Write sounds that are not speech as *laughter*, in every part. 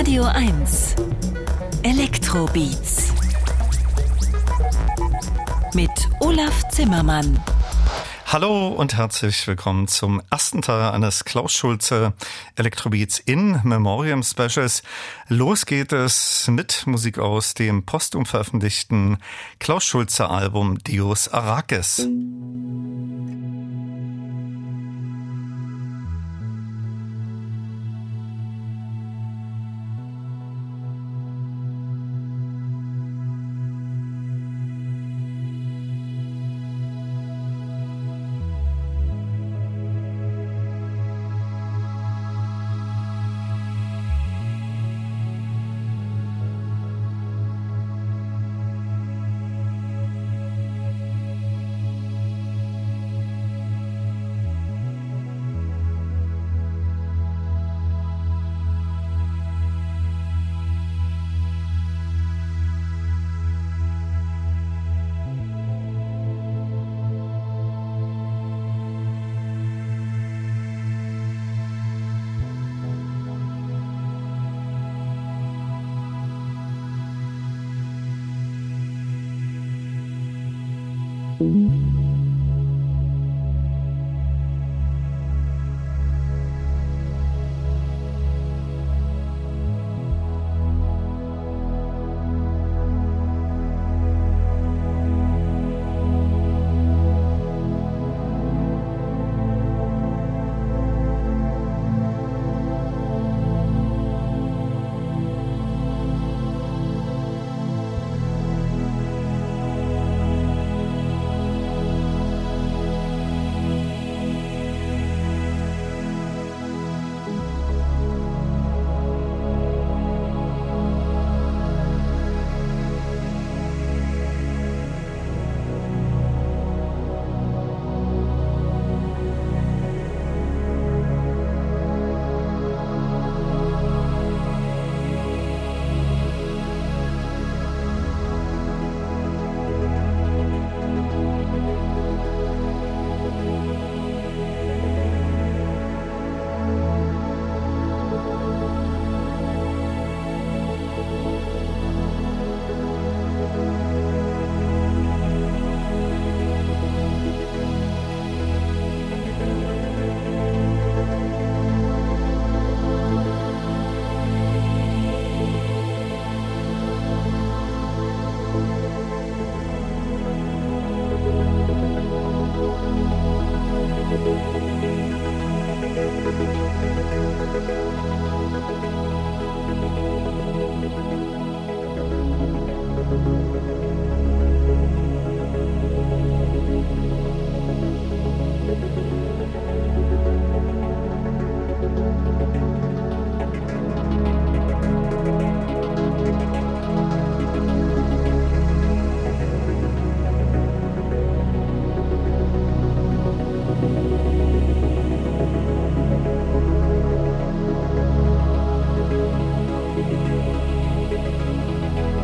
Radio 1 Elektrobeats mit Olaf Zimmermann. Hallo und herzlich willkommen zum ersten Teil eines Klaus Schulze Electrobeats in Memoriam Specials. Los geht es mit Musik aus dem postum veröffentlichten Klaus Schulze Album Dios Arrakis. Musik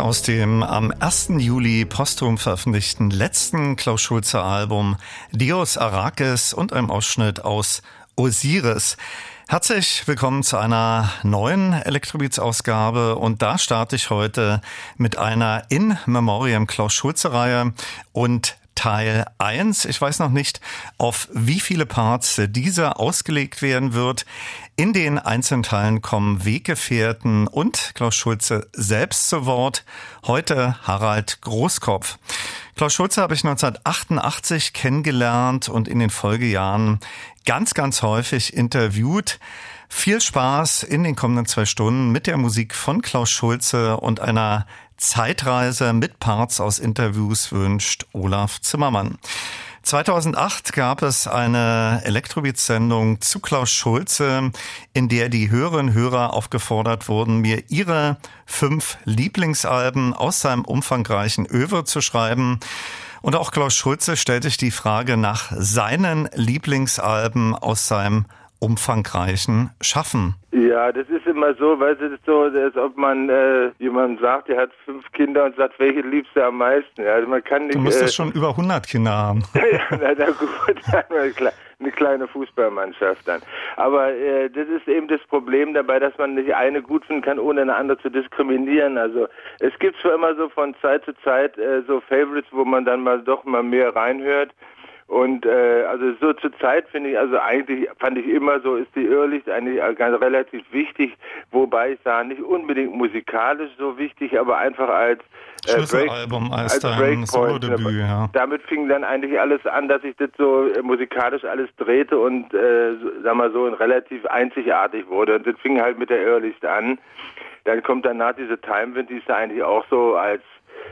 aus dem am 1. Juli posthum veröffentlichten letzten Klaus Schulze Album Dios Arrakis und einem Ausschnitt aus Osiris. Herzlich willkommen zu einer neuen Elektrobeats-Ausgabe und da starte ich heute mit einer In Memoriam Klaus Schulze Reihe und Teil 1. Ich weiß noch nicht, auf wie viele Parts dieser ausgelegt werden wird. In den einzelnen Teilen kommen Weggefährten und Klaus Schulze selbst zu Wort. Heute Harald Großkopf. Klaus Schulze habe ich 1988 kennengelernt und in den Folgejahren ganz, ganz häufig interviewt. Viel Spaß in den kommenden zwei Stunden mit der Musik von Klaus Schulze und einer Zeitreise mit Parts aus Interviews wünscht Olaf Zimmermann. 2008 gab es eine Elektrobeat-Sendung zu Klaus Schulze, in der die Hörerinnen und Hörer aufgefordert wurden, mir ihre fünf Lieblingsalben aus seinem umfangreichen Över zu schreiben. Und auch Klaus Schulze stellte sich die Frage nach seinen Lieblingsalben aus seinem umfangreichen Schaffen. Ja, das ist immer so, weil es ist so, als ob man äh, jemand sagt, der hat fünf Kinder und sagt, welche liebst du am meisten? Ja, also man kann nicht, du müsstest äh, schon über 100 Kinder haben. *laughs* ja, na, na gut, *laughs* eine kleine Fußballmannschaft dann. Aber äh, das ist eben das Problem dabei, dass man nicht eine gut finden kann, ohne eine andere zu diskriminieren. Also es gibt zwar immer so von Zeit zu Zeit äh, so Favorites, wo man dann mal doch mal mehr reinhört. Und äh, also so zur Zeit finde ich, also eigentlich fand ich immer so, ist die Irrlicht eigentlich ganz relativ wichtig, wobei ich sage, nicht unbedingt musikalisch so wichtig, aber einfach als äh, Schlüsselalbum als, als dein Solo-Debüt, ja. Damit fing dann eigentlich alles an, dass ich das so äh, musikalisch alles drehte und äh, sag mal so relativ einzigartig wurde. Und das fing halt mit der Irrlicht an. Dann kommt danach diese Time Wind, die ist da eigentlich auch so als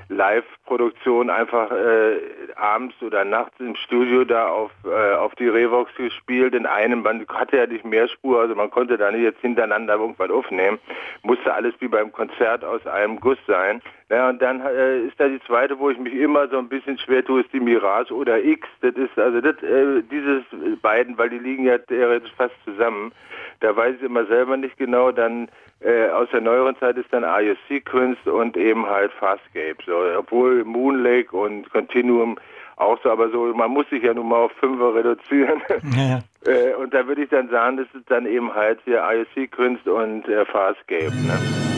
Live-Produktion einfach äh, abends oder nachts im Studio da auf, äh, auf die Revox gespielt. In einem Band hatte ja nicht mehr Spur, also man konnte da nicht jetzt hintereinander irgendwas aufnehmen. Musste alles wie beim Konzert aus einem Guss sein. Ja, und dann äh, ist da die zweite, wo ich mich immer so ein bisschen schwer tue, ist die Mirage oder X. Das ist also das, äh, dieses beiden, weil die liegen ja theoretisch fast zusammen. Da weiß ich immer selber nicht genau. Dann äh, aus der neueren Zeit ist dann Are You Sequence und eben halt Farscape. So, obwohl Moon Lake und Continuum auch so, aber so, man muss sich ja nun mal auf Fünfer reduzieren. *laughs* Ja, äh, und da würde ich dann sagen, das ist dann eben halt hier You Sequence und äh, Farscape. Ne?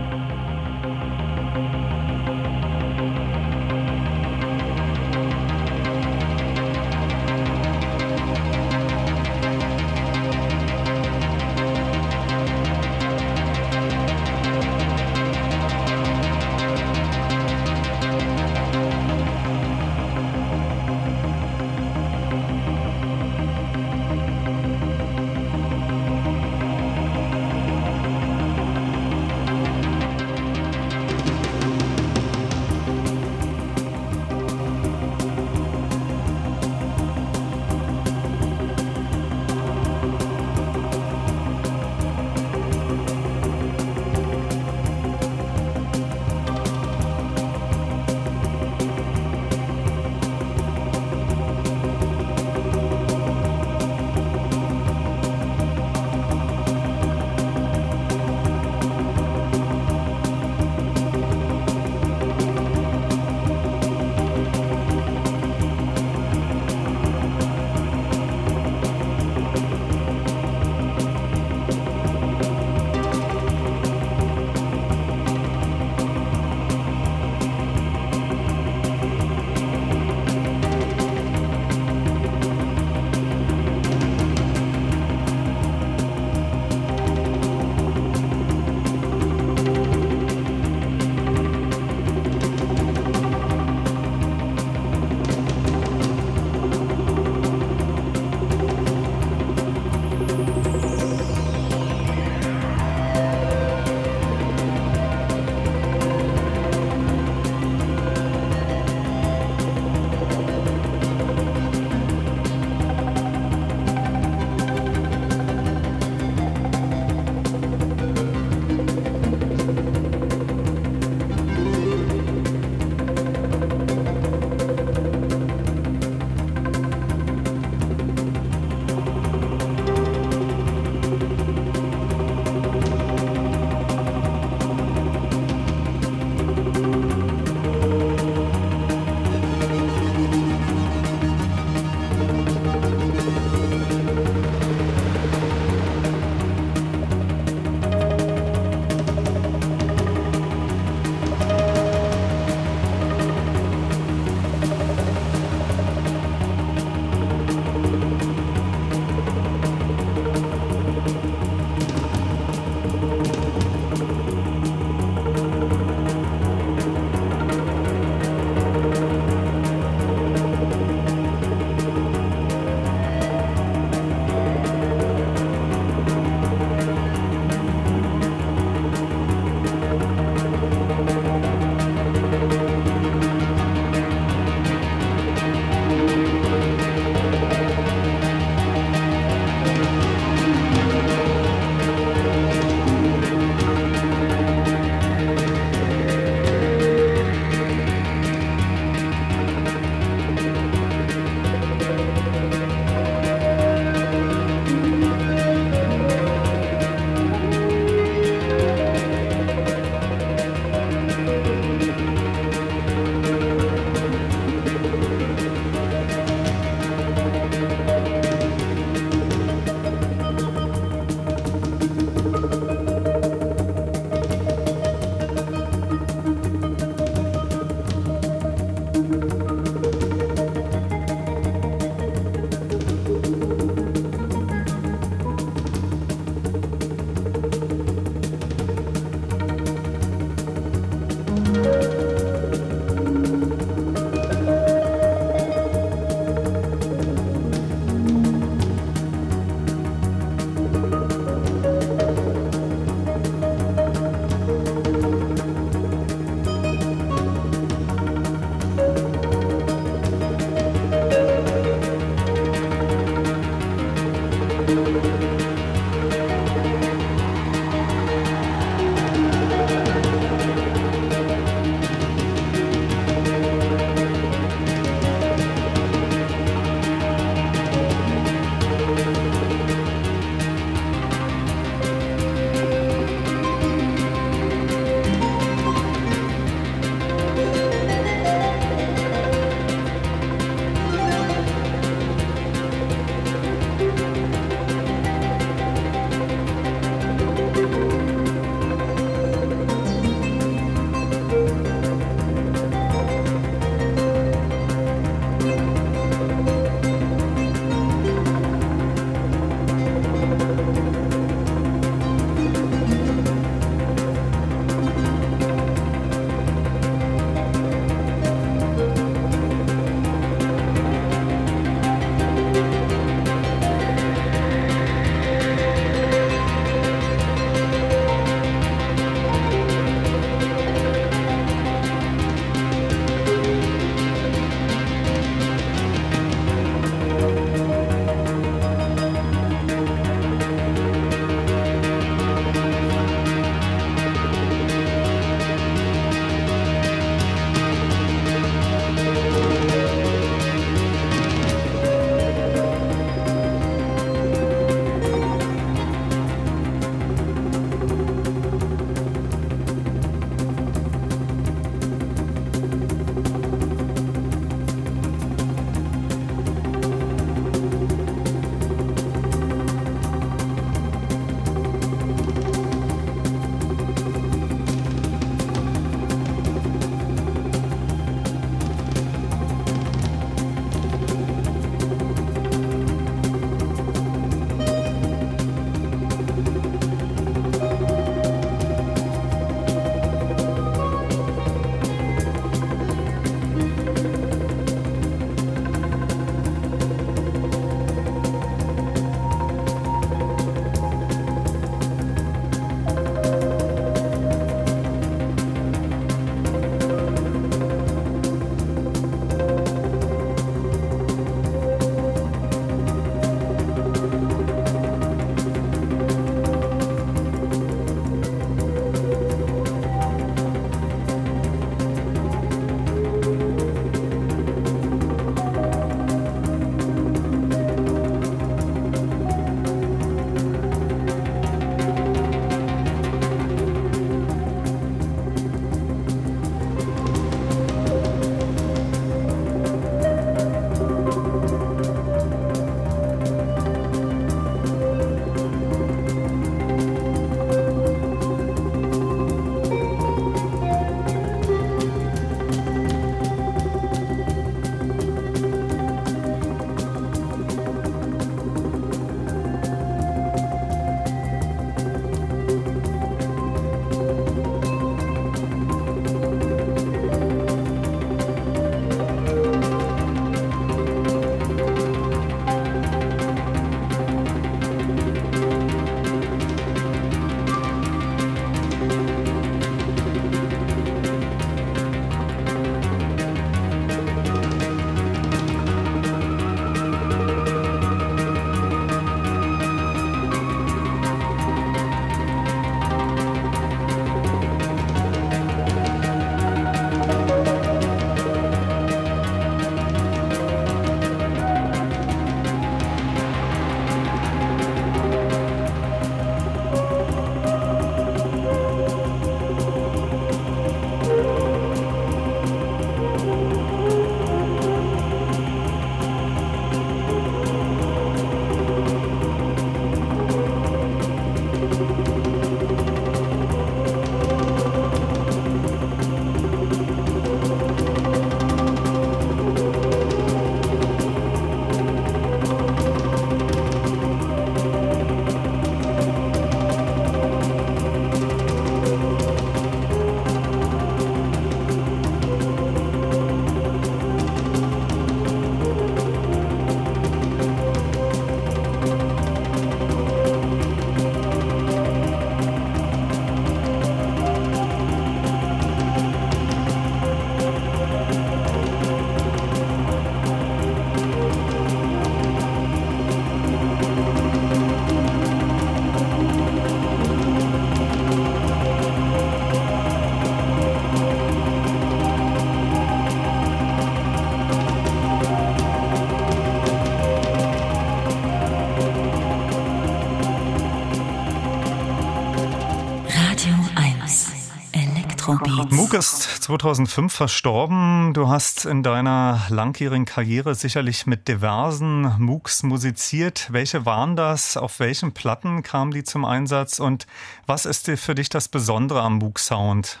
Moog ist 2005 verstorben. Du hast in deiner langjährigen Karriere sicherlich mit diversen Moogs musiziert. Welche waren das? Auf welchen Platten kamen die zum Einsatz? Und was ist für dich das Besondere am Moog-Sound?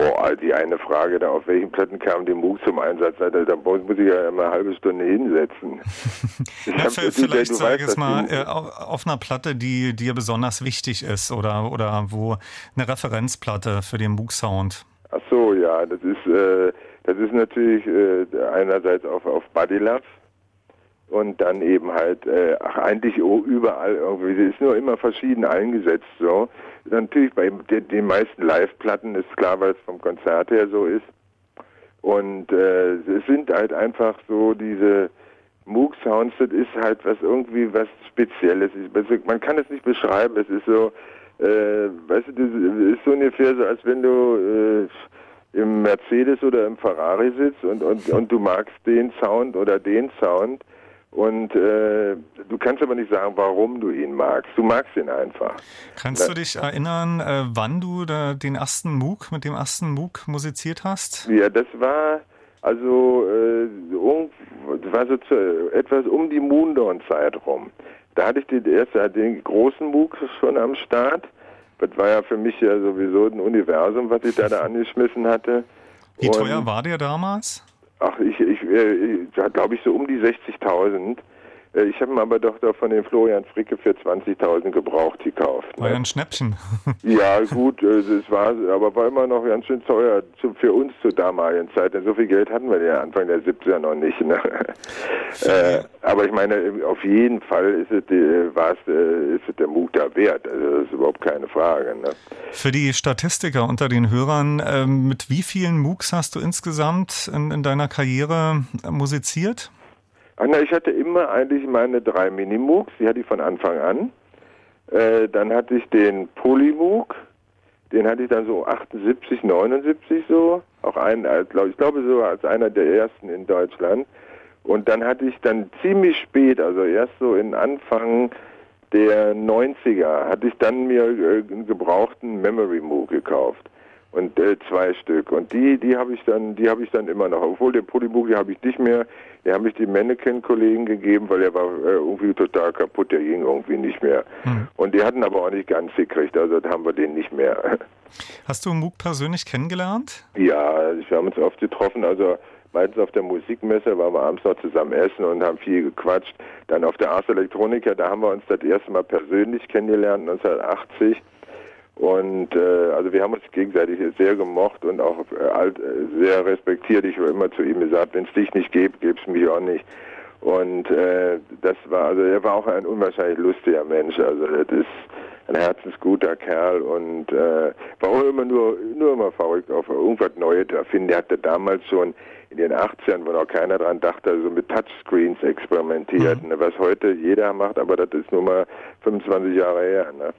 Oh, die eine Frage, da auf welchen Platten kam die Moog zum Einsatz? Da, da muss ich ja immer eine halbe Stunde hinsetzen. *laughs* ja, vielleicht sag es mal äh, auf einer Platte, die dir besonders wichtig ist oder, oder wo eine Referenzplatte für den Moog-Sound. Ach so, ja, das ist, äh, das ist natürlich äh, einerseits auf, auf Body Love und dann eben halt, äh, ach, eigentlich überall irgendwie, sie ist nur immer verschieden eingesetzt, so natürlich bei den, meisten Live-Platten ist klar, weil es vom Konzert her so ist. Und äh, es sind halt einfach so diese Moog-Sounds, das ist halt was irgendwie was Spezielles. Also man kann es nicht beschreiben. Es ist so, äh, weißt du, das ist so ungefähr so, als wenn du äh, im Mercedes oder im Ferrari sitzt und, und, und du magst den Sound oder den Sound und äh, du kannst aber nicht sagen, warum du ihn magst. Du magst ihn einfach. Kannst du dich erinnern, äh, wann du da den ersten MOOC mit dem ersten MOOC musiziert hast? Ja, das war also äh, um, das war so zu, etwas um die Moondawn-Zeit rum. Da hatte ich den, erste, den großen MOOC schon am Start. Das war ja für mich ja sowieso ein Universum, was ich da, da angeschmissen hatte. Wie Und teuer war der damals? Ach, ich, ich, äh, glaube ich, so um die 60.000. Äh, ich habe ihn aber doch da von den Florian Fricke für 20.000 gebraucht gekauft. War ne? ja ein Schnäppchen. *laughs* ja, gut, es äh, war, aber war immer noch ganz schön teuer für uns zur damaligen Zeit. Denn so viel Geld hatten wir ja Anfang der 70er noch nicht. Ne? *laughs* äh, aber ich meine, auf jeden Fall ist es, äh, war es, ist es der Mut da wert. Also das ist überhaupt keine Frage. Ne? Für die Statistiker unter den Hörern, äh, mit wie vielen MOOCs hast du insgesamt in, in deiner Karriere musiziert? Ach, na, ich hatte immer eigentlich meine drei Minimooks, die hatte ich von Anfang an. Äh, dann hatte ich den Polymook, den hatte ich dann so 78, 79 so, auch ein, als, glaub, ich glaube so als einer der ersten in Deutschland. Und dann hatte ich dann ziemlich spät, also erst so in Anfang der 90er, hatte ich dann mir äh, einen gebrauchten Memory Moog gekauft und äh, zwei Stück. Und die die habe ich dann die habe ich dann immer noch. Obwohl der Polybook habe ich nicht mehr. Den habe ich die Mannequin Kollegen gegeben weil der war äh, irgendwie total kaputt. Der ging irgendwie nicht mehr. Hm. und die hatten aber auch nicht ganz gekriegt. Also da haben wir den nicht mehr. *laughs* Hast du Moog persönlich kennengelernt? Ja wir haben uns oft getroffen. Also meistens auf der Musikmesse waren wir abends noch zusammen essen und haben viel gequatscht. Dann auf der Ars Electronica da haben wir uns das erste Mal persönlich kennengelernt 1980 und äh, also wir haben uns gegenseitig sehr gemocht und auch äh, äh, sehr respektiert. Ich habe immer zu ihm gesagt, wenn es dich nicht gibt, gibt's mich auch nicht. Und äh, das war, also er war auch ein unwahrscheinlich lustiger Mensch. Also das ist ein herzensguter Kerl und äh, war auch immer nur, nur immer verrückt auf irgendwas Neues erfinden. Der hatte damals schon in den 80ern, wo noch keiner dran dachte, also mit Touchscreens experimentiert, mhm. ne, was heute jeder macht, aber das ist nur mal 25 Jahre her. Ne?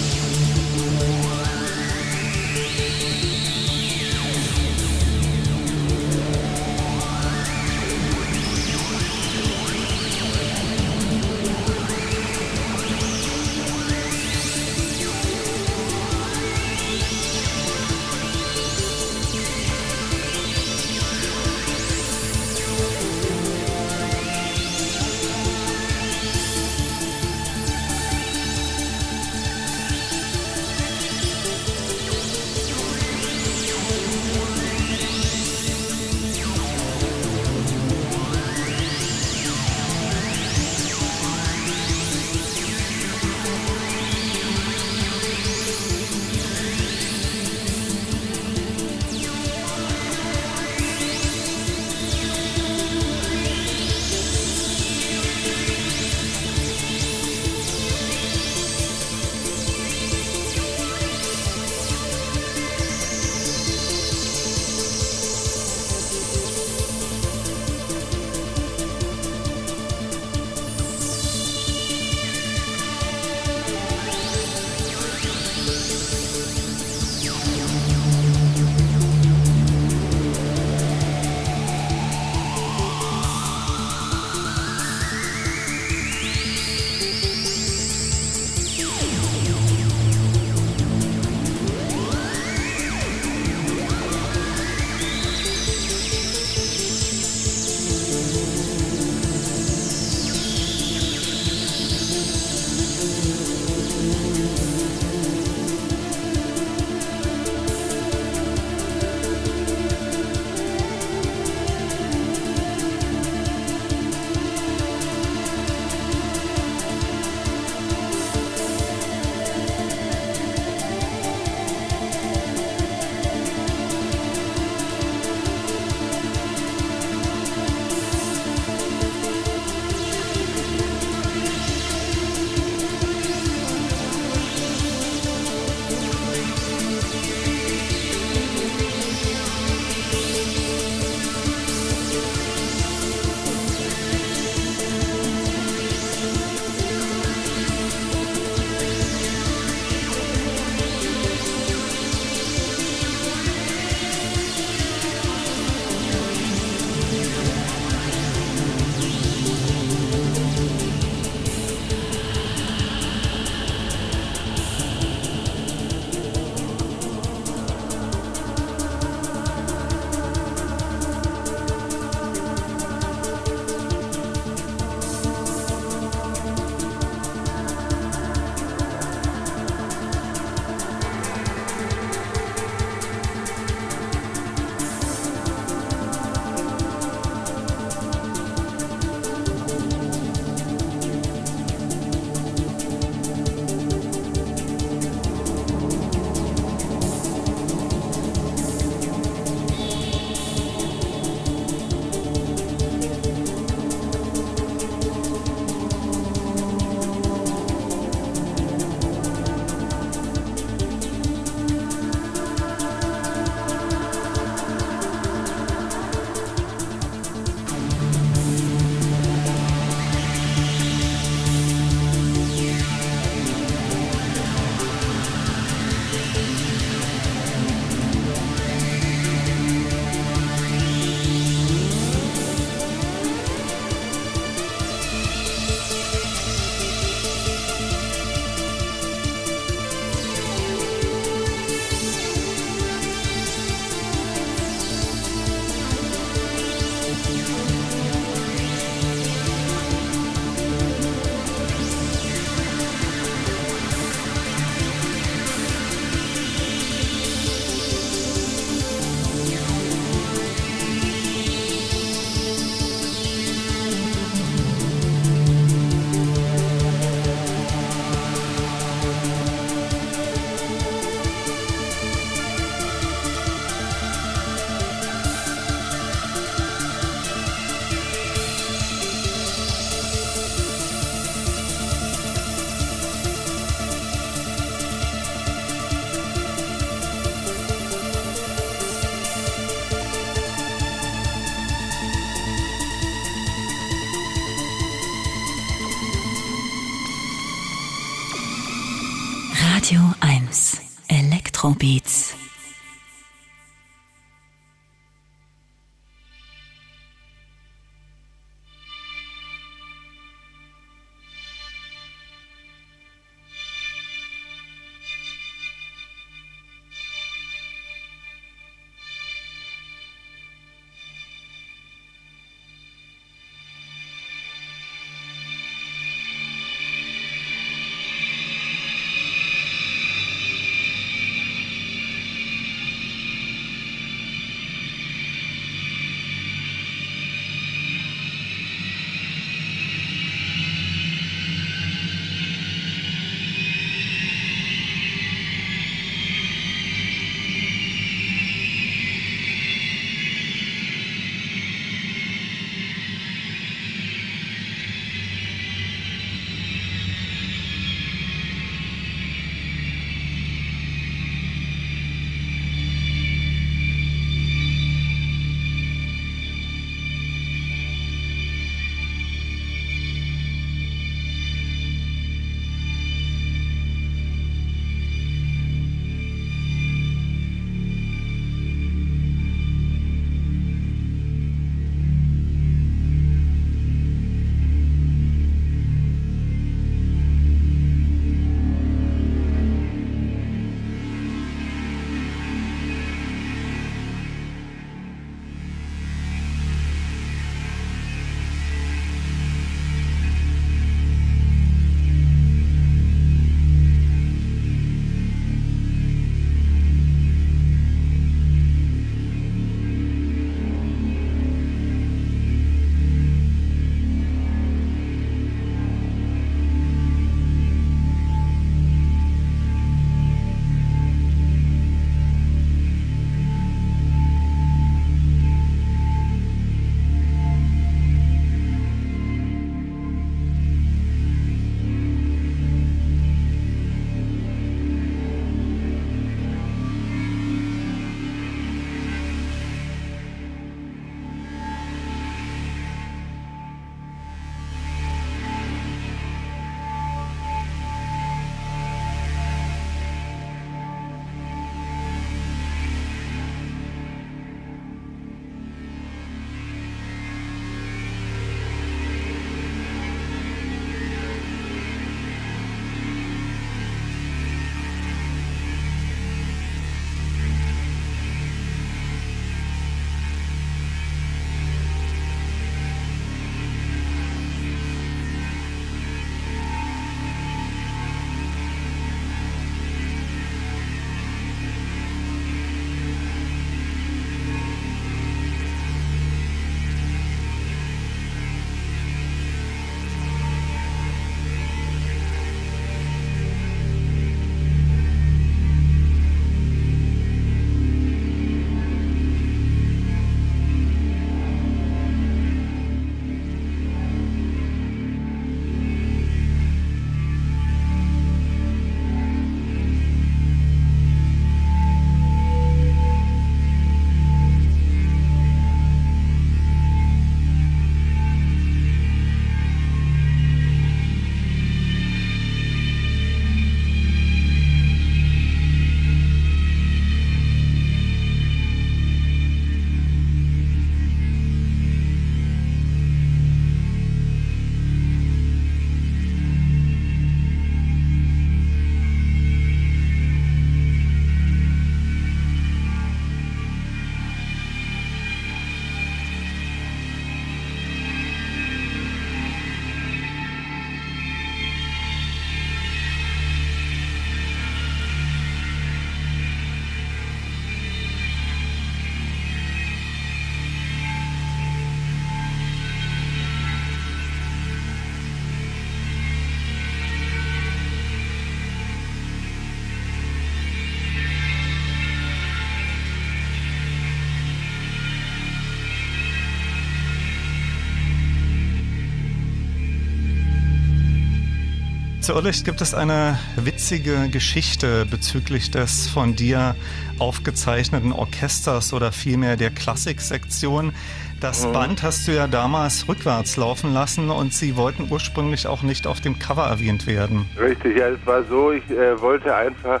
Zu gibt es eine witzige Geschichte bezüglich des von dir aufgezeichneten Orchesters oder vielmehr der Klassiksektion. Das mhm. Band hast du ja damals rückwärts laufen lassen und sie wollten ursprünglich auch nicht auf dem Cover erwähnt werden. Richtig, ja, es war so, ich äh, wollte einfach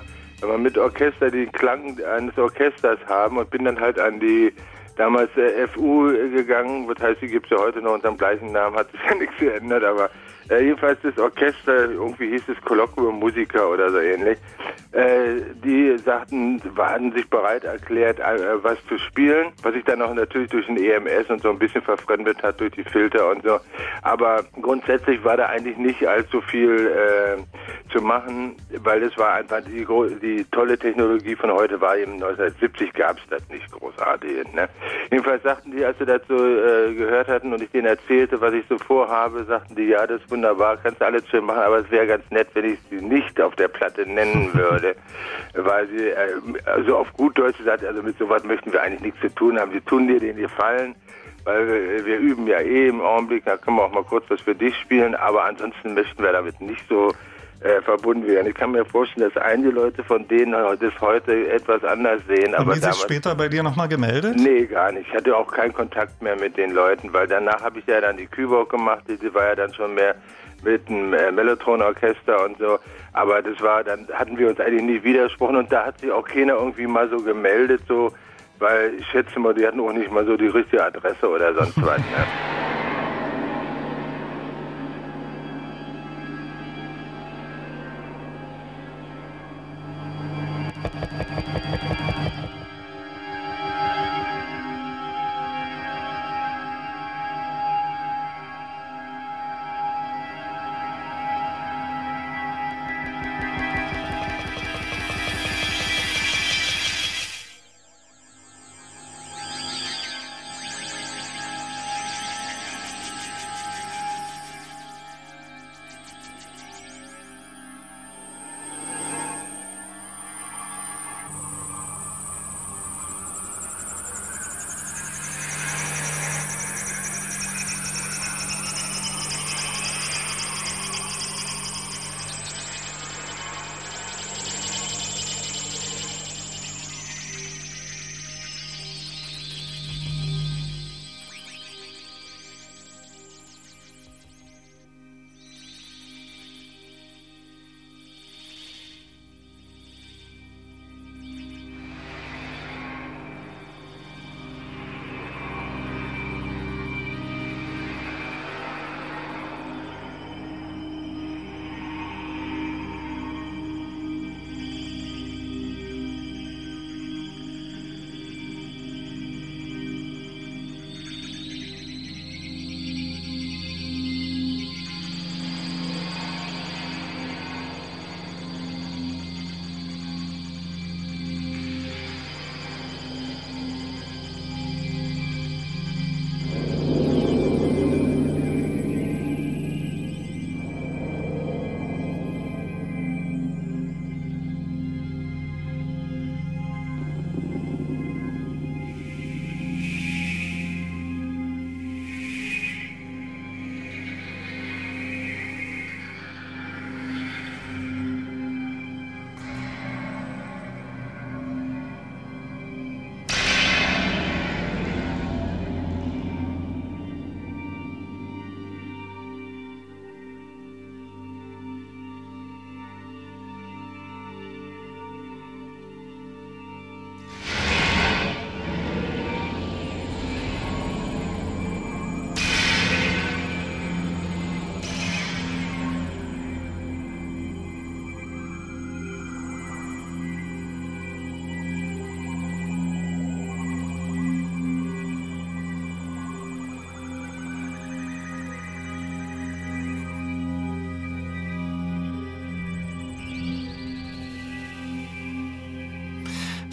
mit Orchester den Klang eines Orchesters haben und bin dann halt an die damals äh, FU gegangen, das heißt, die gibt es ja heute noch unter dem gleichen Namen, hat sich ja *laughs* nichts geändert, aber jedenfalls das Orchester, irgendwie hieß es Kolloquium Musiker oder so ähnlich, äh, die sagten, waren sich bereit erklärt, äh, was zu spielen, was sich dann auch natürlich durch den EMS und so ein bisschen verfremdet hat durch die Filter und so. Aber grundsätzlich war da eigentlich nicht allzu viel äh, zu machen, weil es war einfach die, die tolle Technologie von heute war eben 1970 gab es das nicht großartig. Ne? Jedenfalls sagten die, als sie so äh, gehört hatten und ich denen erzählte, was ich so vorhabe, sagten die, ja, das ist wunderbar, kannst du alles schön machen, aber es wäre ganz nett, wenn ich sie nicht auf der Platte nennen würde, weil sie, äh, also auf gut Deutsch gesagt, also mit sowas möchten wir eigentlich nichts zu tun haben. Sie tun dir den Gefallen, weil wir, wir üben ja eh im Augenblick, da können wir auch mal kurz was für dich spielen, aber ansonsten möchten wir damit nicht so äh, verbunden werden. Ich kann mir vorstellen, dass einige Leute von denen das heute etwas anders sehen. Haben aber die sich später bei dir nochmal gemeldet? Nee, gar nicht. Ich hatte auch keinen Kontakt mehr mit den Leuten, weil danach habe ich ja dann die Küborg gemacht, die war ja dann schon mehr mit einem äh, Mellotron-Orchester und so. Aber das war, dann hatten wir uns eigentlich nie widersprochen und da hat sich auch keiner irgendwie mal so gemeldet, so, weil ich schätze mal, die hatten auch nicht mal so die richtige Adresse oder sonst was. Ne? *laughs*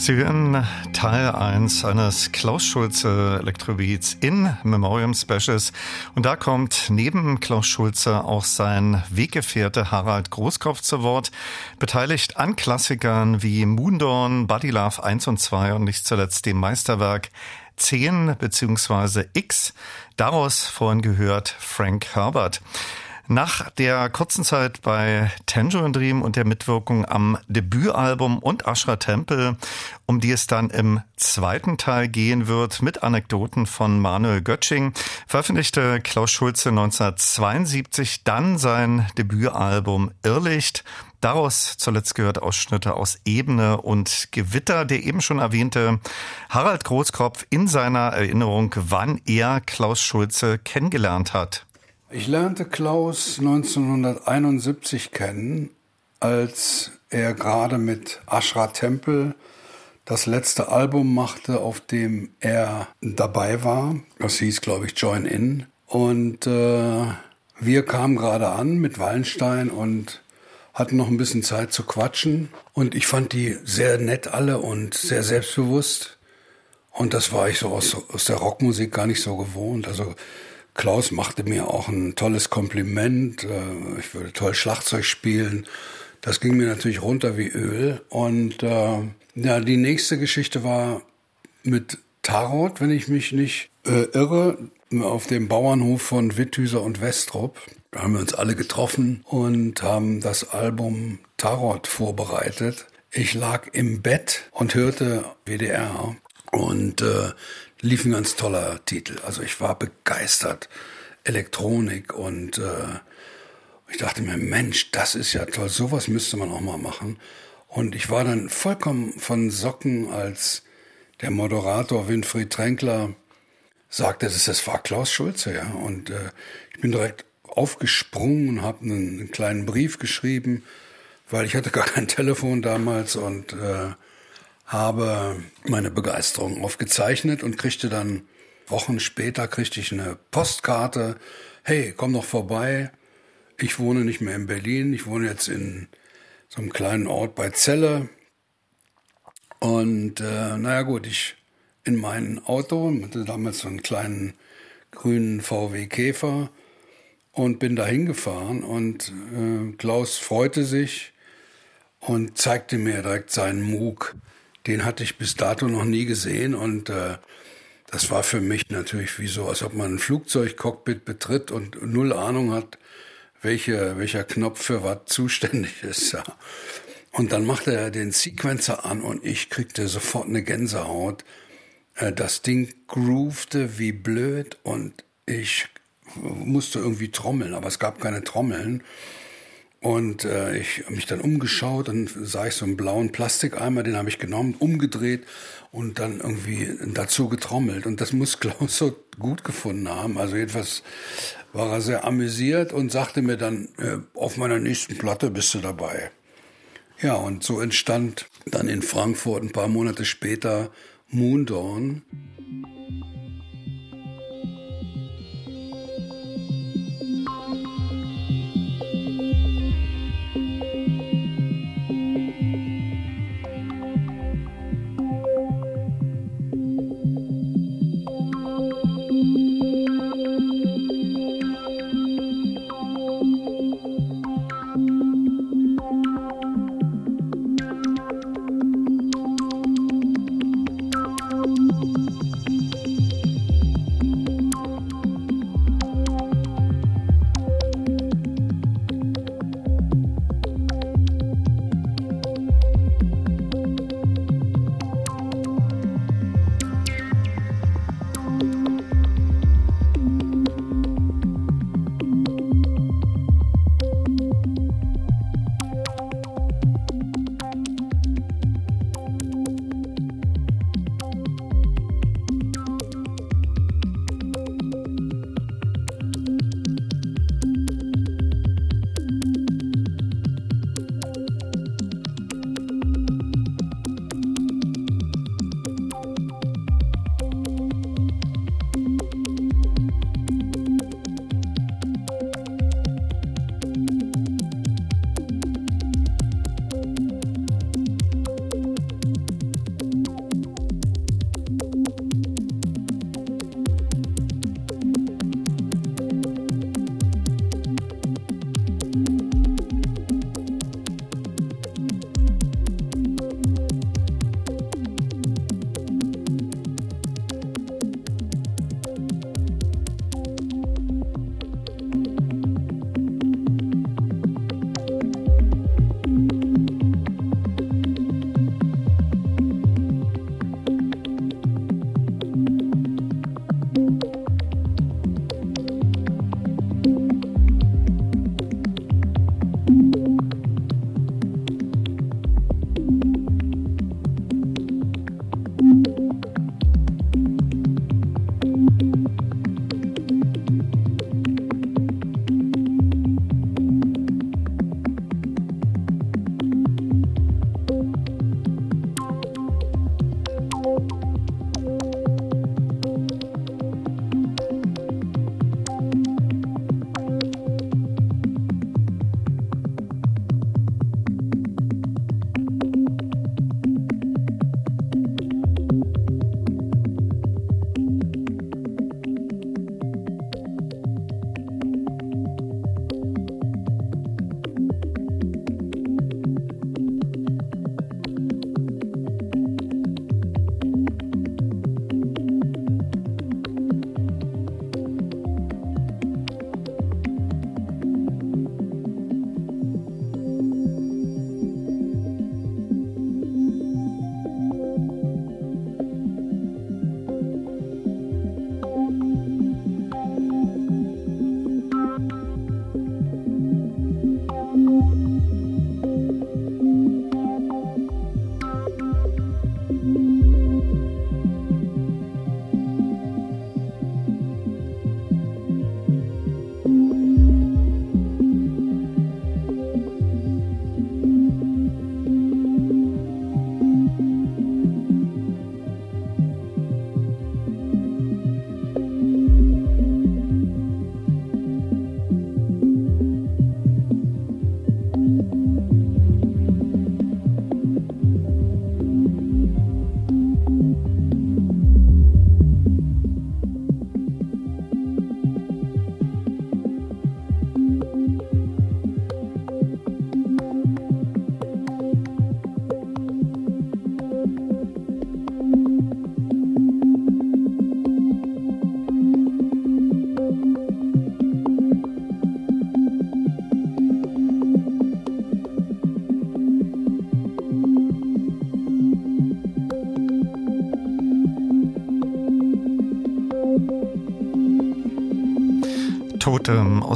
Sie hören Teil 1 eines Klaus Schulze Elektrobeats in Memoriam Specials. Und da kommt neben Klaus Schulze auch sein Weggefährte Harald Großkopf zu Wort, beteiligt an Klassikern wie Moondorn, Buddy Love 1 und 2 und nicht zuletzt dem Meisterwerk 10 bzw. X. Daraus vorhin gehört Frank Herbert. Nach der kurzen Zeit bei Tangerine Dream und der Mitwirkung am Debütalbum und Ashra Temple, um die es dann im zweiten Teil gehen wird, mit Anekdoten von Manuel Götsching, veröffentlichte Klaus Schulze 1972 dann sein Debütalbum Irrlicht. Daraus zuletzt gehört Ausschnitte aus Ebene und Gewitter. Der eben schon erwähnte Harald Großkopf in seiner Erinnerung, wann er Klaus Schulze kennengelernt hat. Ich lernte Klaus 1971 kennen, als er gerade mit Ashra Tempel das letzte Album machte, auf dem er dabei war. Das hieß, glaube ich, Join In. Und äh, wir kamen gerade an mit Wallenstein und hatten noch ein bisschen Zeit zu quatschen. Und ich fand die sehr nett alle und sehr selbstbewusst. Und das war ich so aus, aus der Rockmusik gar nicht so gewohnt. Also Klaus machte mir auch ein tolles Kompliment. Äh, ich würde toll Schlagzeug spielen. Das ging mir natürlich runter wie Öl. Und äh, ja, die nächste Geschichte war mit Tarot, wenn ich mich nicht äh, irre, auf dem Bauernhof von Witthüser und Westrup. Da haben wir uns alle getroffen und haben das Album Tarot vorbereitet. Ich lag im Bett und hörte WDR und äh, lief ein ganz toller Titel. Also ich war begeistert. Elektronik und äh, ich dachte mir, Mensch, das ist ja toll, sowas müsste man auch mal machen. Und ich war dann vollkommen von Socken, als der Moderator Winfried Tränkler sagte, das, das war Klaus Schulze, ja. Und äh, ich bin direkt aufgesprungen und habe einen, einen, kleinen Brief geschrieben, weil ich hatte gar kein Telefon damals und äh, habe meine Begeisterung aufgezeichnet und kriegte dann Wochen später kriegte ich eine Postkarte. Hey, komm doch vorbei. Ich wohne nicht mehr in Berlin. Ich wohne jetzt in so einem kleinen Ort bei Celle. Und äh, naja gut, ich in mein Auto, hatte damals so einen kleinen grünen VW Käfer und bin da hingefahren und äh, Klaus freute sich und zeigte mir direkt seinen Moog. Den hatte ich bis dato noch nie gesehen und äh, das war für mich natürlich wie so, als ob man ein Flugzeugcockpit betritt und null Ahnung hat, welche, welcher Knopf für was zuständig *laughs* ist. Ja. Und dann machte er den Sequencer an und ich kriegte sofort eine Gänsehaut. Äh, das Ding groovte wie blöd und ich musste irgendwie trommeln, aber es gab keine Trommeln. Und äh, ich habe mich dann umgeschaut, dann sah ich so einen blauen Plastikeimer, den habe ich genommen, umgedreht und dann irgendwie dazu getrommelt. Und das muss *laughs* Klaus so gut gefunden haben. Also jedenfalls war er sehr amüsiert und sagte mir dann, äh, auf meiner nächsten Platte bist du dabei. Ja, und so entstand dann in Frankfurt ein paar Monate später Moondawn.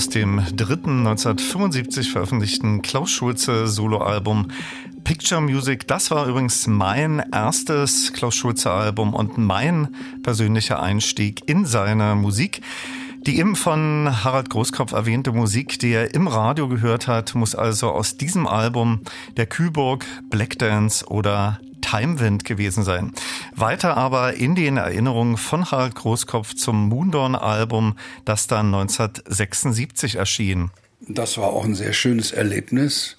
Aus dem dritten 1975 veröffentlichten Klaus Schulze Soloalbum Picture Music. Das war übrigens mein erstes Klaus Schulze Album und mein persönlicher Einstieg in seine Musik. Die eben von Harald Großkopf erwähnte Musik, die er im Radio gehört hat, muss also aus diesem Album der Kühlburg, Black Dance oder Timewind gewesen sein. Weiter aber in den Erinnerungen von Harald Großkopf zum Moondorn-Album, das dann 1976 erschien. Das war auch ein sehr schönes Erlebnis.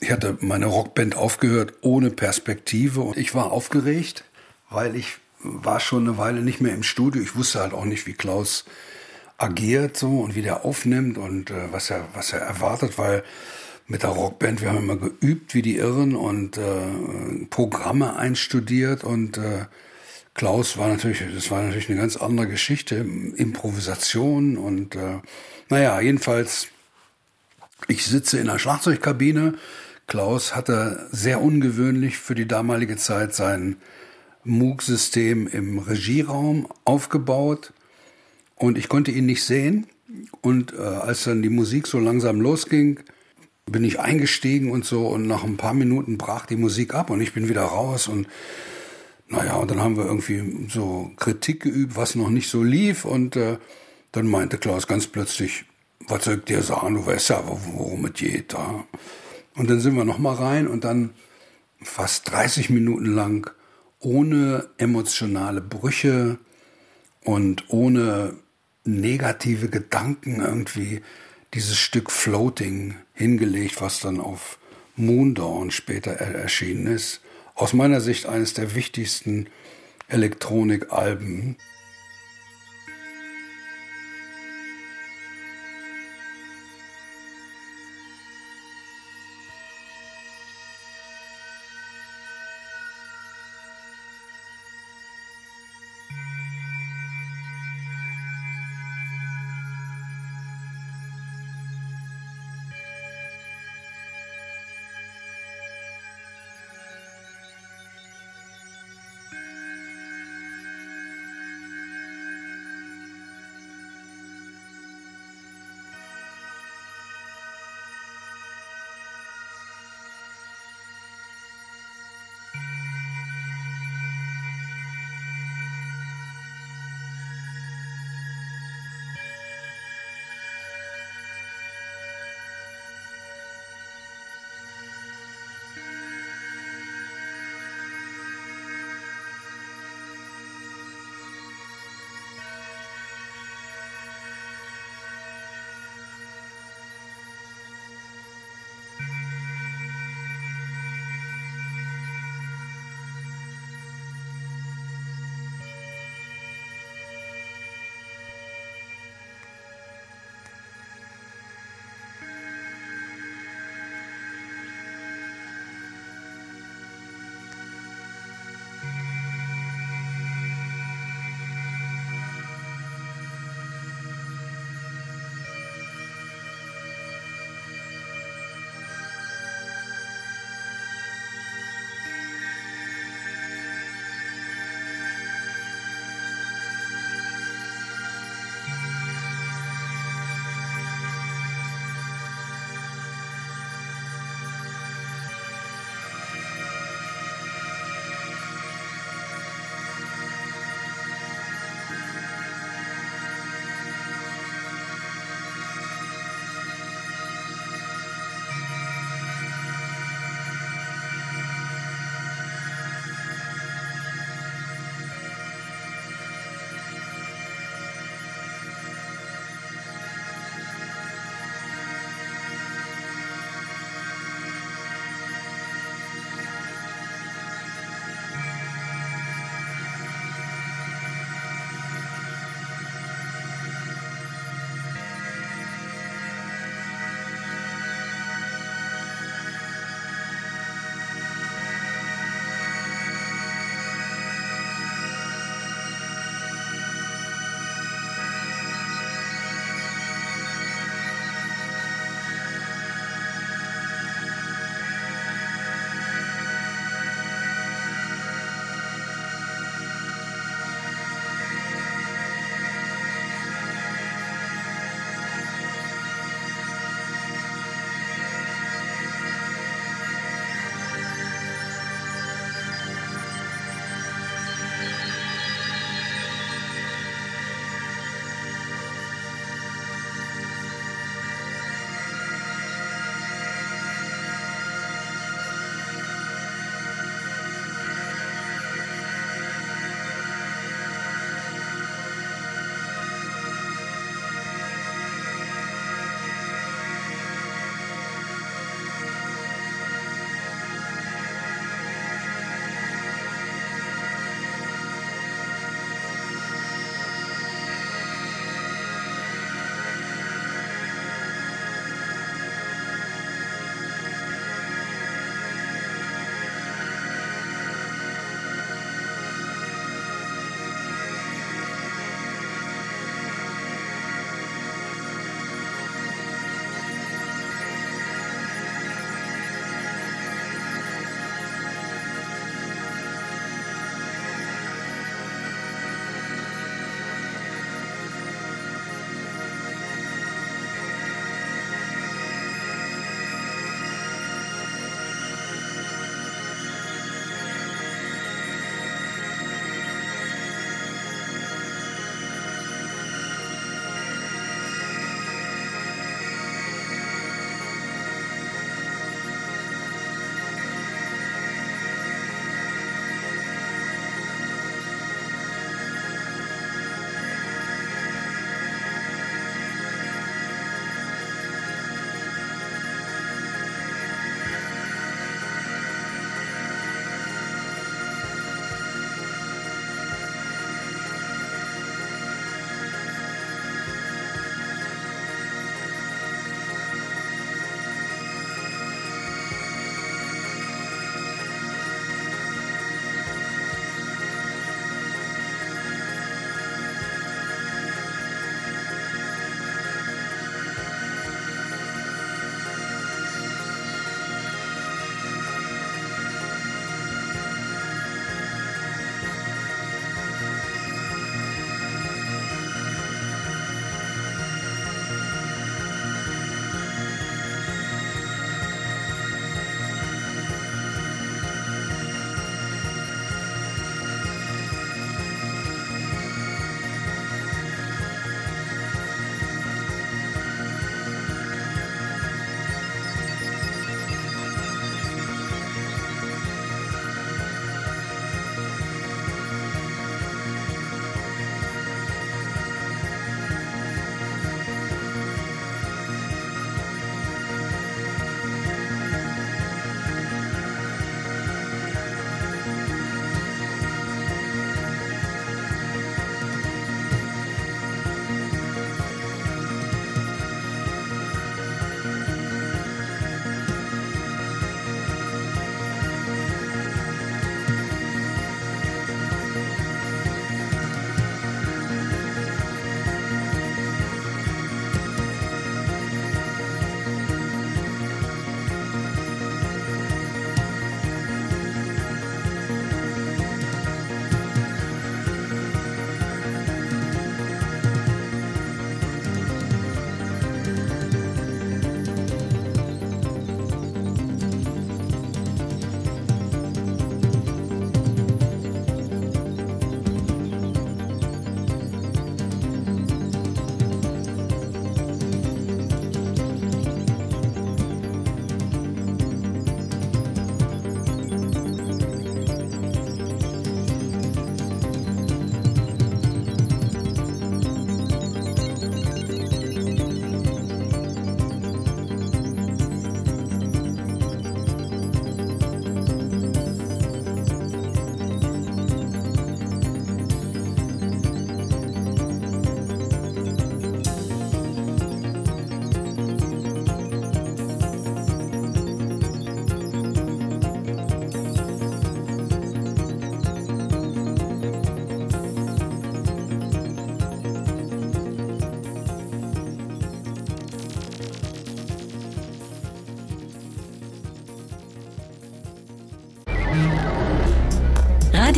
Ich hatte meine Rockband aufgehört ohne Perspektive und ich war aufgeregt, weil ich war schon eine Weile nicht mehr im Studio. Ich wusste halt auch nicht, wie Klaus agiert so und wie der aufnimmt und äh, was er was er erwartet, weil mit der Rockband, wir haben immer geübt wie die Irren und äh, Programme einstudiert und äh, Klaus war natürlich, das war natürlich eine ganz andere Geschichte, Improvisation und äh, naja, jedenfalls, ich sitze in der Schlagzeugkabine. Klaus hatte sehr ungewöhnlich für die damalige Zeit sein Moog-System im Regieraum aufgebaut und ich konnte ihn nicht sehen. Und äh, als dann die Musik so langsam losging, bin ich eingestiegen und so und nach ein paar Minuten brach die Musik ab und ich bin wieder raus und naja, und dann haben wir irgendwie so Kritik geübt, was noch nicht so lief und äh, dann meinte Klaus ganz plötzlich, was soll ich dir sagen, du weißt ja, worum es geht. Ja. Und dann sind wir nochmal rein und dann fast 30 Minuten lang ohne emotionale Brüche und ohne negative Gedanken irgendwie dieses Stück Floating hingelegt, was dann auf Moondawn später erschienen ist. Aus meiner Sicht eines der wichtigsten Elektronikalben.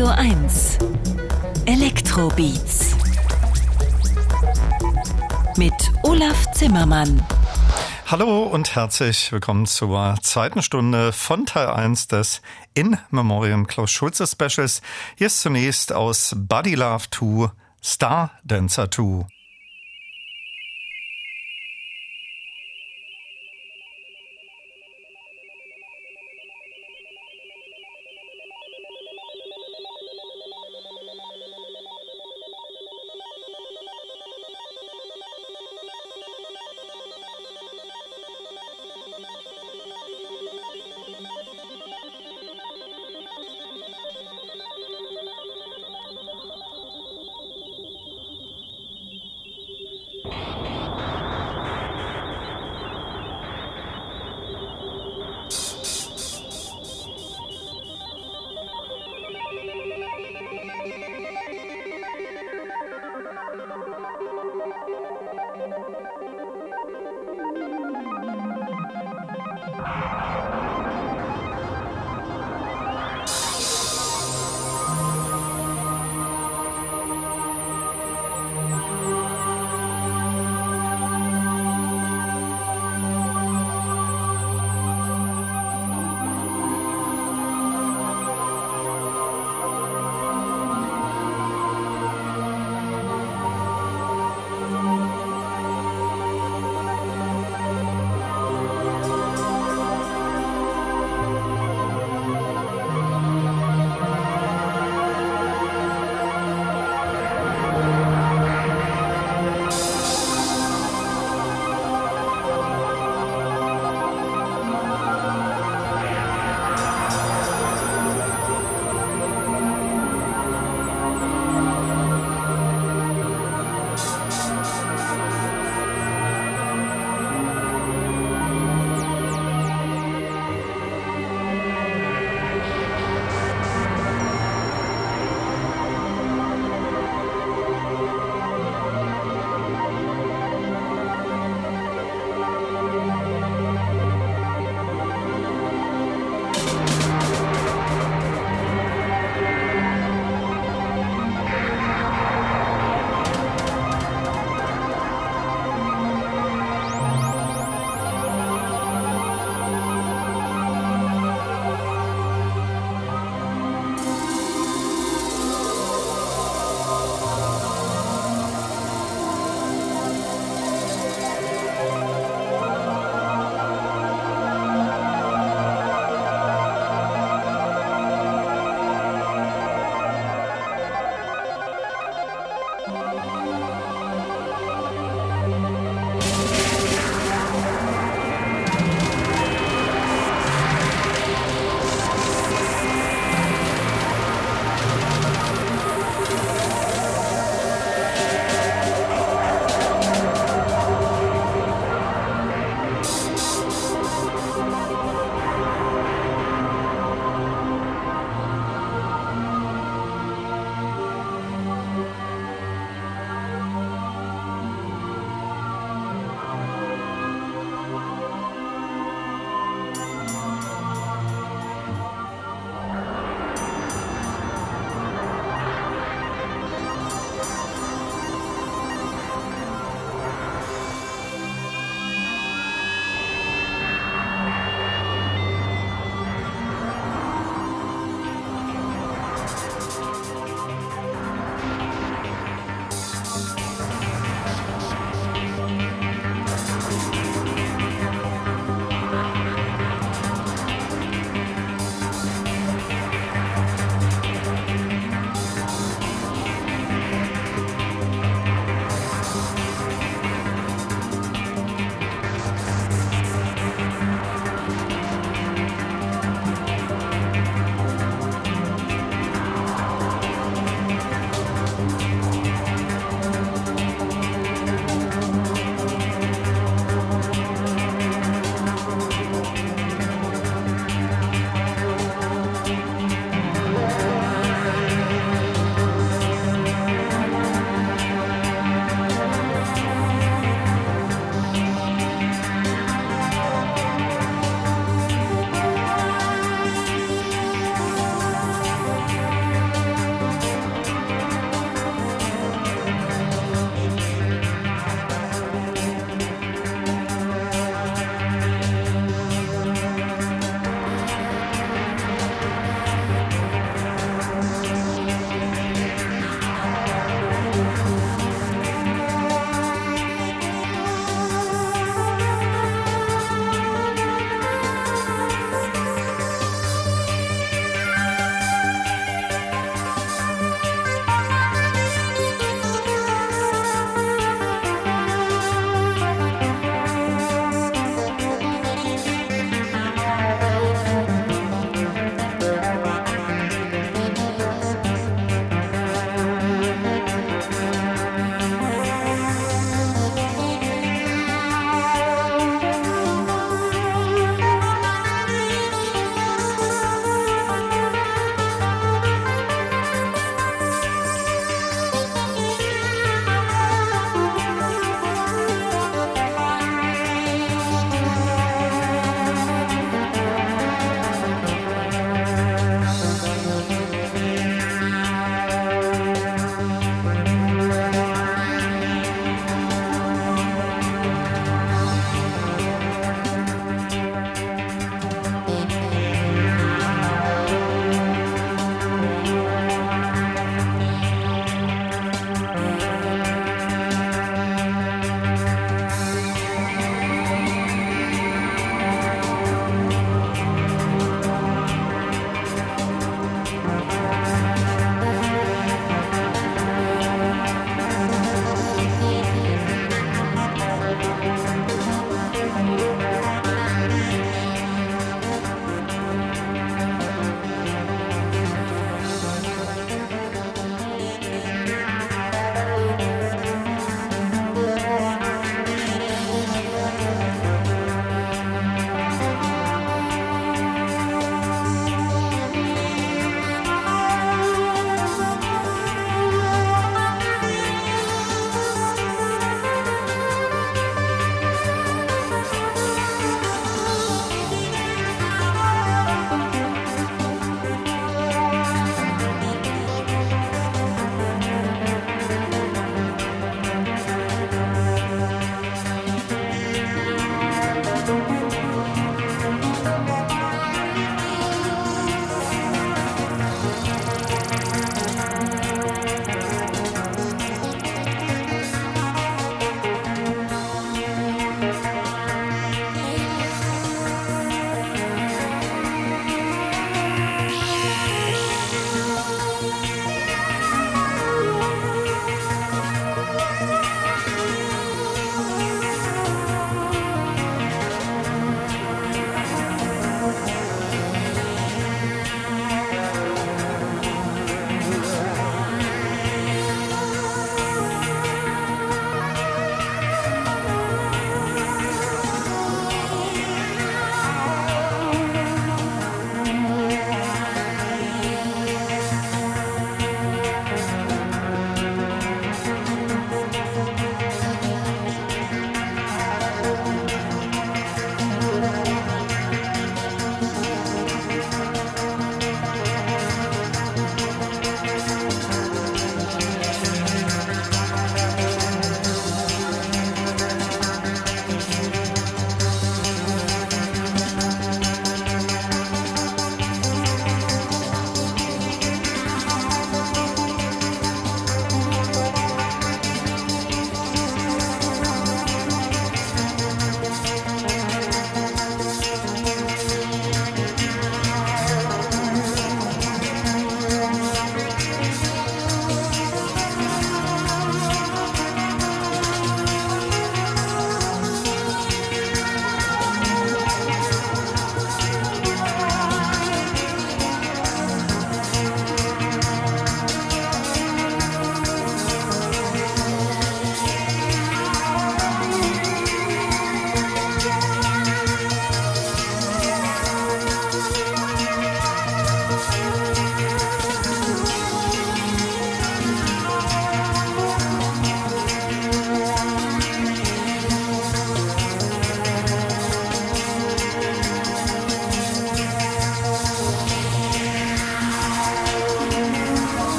Radio 1 Elektrobeats mit Olaf Zimmermann. Hallo und herzlich willkommen zur zweiten Stunde von Teil 1 des In Memoriam Klaus Schulze Specials. Hier ist zunächst aus Body Love 2 Star Dancer 2.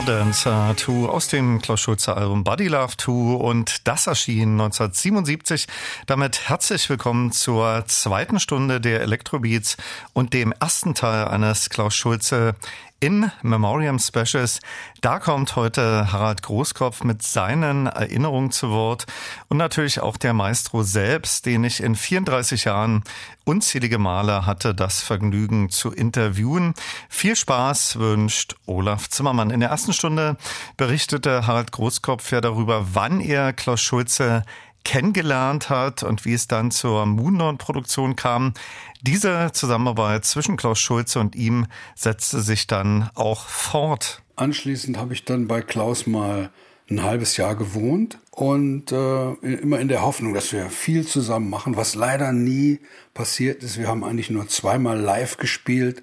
Stardancer 2 aus dem Klaus Schulze Album Body Love 2 und das erschien 1977. Damit herzlich willkommen zur zweiten Stunde der Electrobeats und dem ersten Teil eines Klaus Schulze in Memoriam Specials. Da kommt heute Harald Großkopf mit seinen Erinnerungen zu Wort und natürlich auch der Maestro selbst, den ich in 34 Jahren unzählige Male hatte das Vergnügen zu interviewen. Viel Spaß wünscht Olaf Zimmermann. In der ersten Stunde berichtete Harald Großkopf ja darüber, wann er Klaus Schulze kennengelernt hat und wie es dann zur Moondawn-Produktion kam. Diese Zusammenarbeit zwischen Klaus Schulze und ihm setzte sich dann auch fort. Anschließend habe ich dann bei Klaus mal ein halbes Jahr gewohnt und äh, immer in der Hoffnung, dass wir viel zusammen machen, was leider nie passiert ist. Wir haben eigentlich nur zweimal live gespielt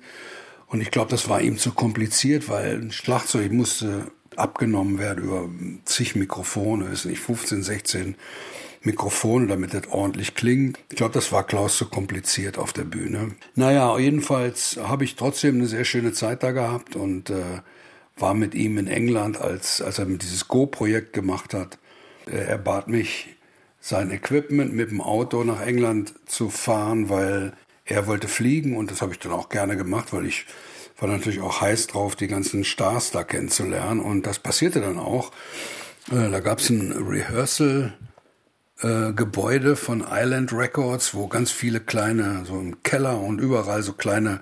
und ich glaube, das war ihm zu kompliziert, weil ein Schlagzeug musste abgenommen werden über zig Mikrofone, ist nicht 15, 16 Mikrofone, damit das ordentlich klingt. Ich glaube, das war Klaus zu kompliziert auf der Bühne. Naja, jedenfalls habe ich trotzdem eine sehr schöne Zeit da gehabt und äh, war mit ihm in England, als, als er dieses Go-Projekt gemacht hat. Er bat mich, sein Equipment mit dem Auto nach England zu fahren, weil er wollte fliegen und das habe ich dann auch gerne gemacht, weil ich war natürlich auch heiß drauf, die ganzen Stars da kennenzulernen und das passierte dann auch. Äh, da gab es ein Rehearsal äh, Gebäude von Island Records, wo ganz viele kleine, so im Keller und überall so kleine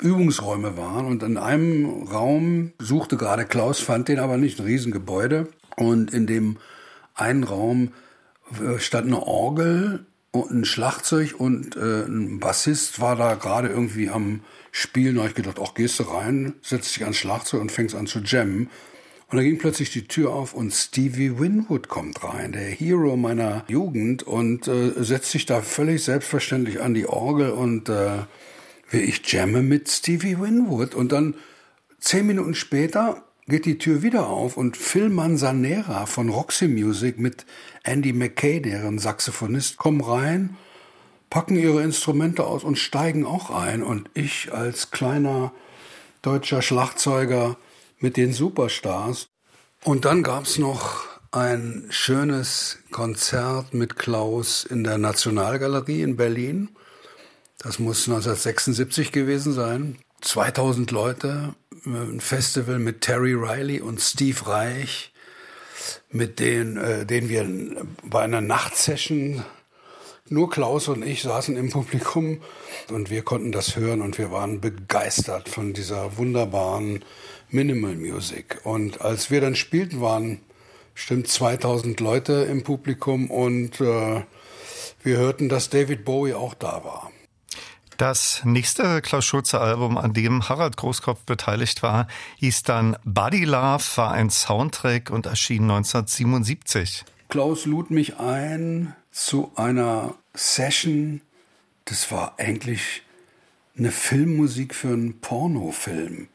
Übungsräume waren. Und in einem Raum suchte gerade Klaus, fand den aber nicht, ein Riesengebäude. Und in dem einen Raum äh, stand eine Orgel und ein Schlagzeug und äh, ein Bassist war da gerade irgendwie am Spielen. Da habe ich gedacht, ach, gehst du rein, setzt dich ans Schlagzeug und fängst an zu jammen. Und da ging plötzlich die Tür auf und Stevie Winwood kommt rein, der Hero meiner Jugend, und äh, setzt sich da völlig selbstverständlich an die Orgel und äh, ich jamme mit Stevie Winwood. Und dann zehn Minuten später geht die Tür wieder auf und Phil Manzanera von Roxy Music mit Andy McKay, deren Saxophonist, kommen rein, packen ihre Instrumente aus und steigen auch ein. Und ich als kleiner deutscher Schlagzeuger mit den Superstars. Und dann gab es noch ein schönes Konzert mit Klaus in der Nationalgalerie in Berlin. Das muss 1976 gewesen sein. 2000 Leute, ein Festival mit Terry Riley und Steve Reich, mit denen, äh, denen wir bei einer Nachtsession nur Klaus und ich saßen im Publikum und wir konnten das hören und wir waren begeistert von dieser wunderbaren Minimal Music. Und als wir dann spielten, waren bestimmt 2000 Leute im Publikum und äh, wir hörten, dass David Bowie auch da war. Das nächste Klaus Schulze Album, an dem Harald Großkopf beteiligt war, hieß dann Body Love, war ein Soundtrack und erschien 1977. Klaus lud mich ein zu einer Session. Das war eigentlich eine Filmmusik für einen Pornofilm.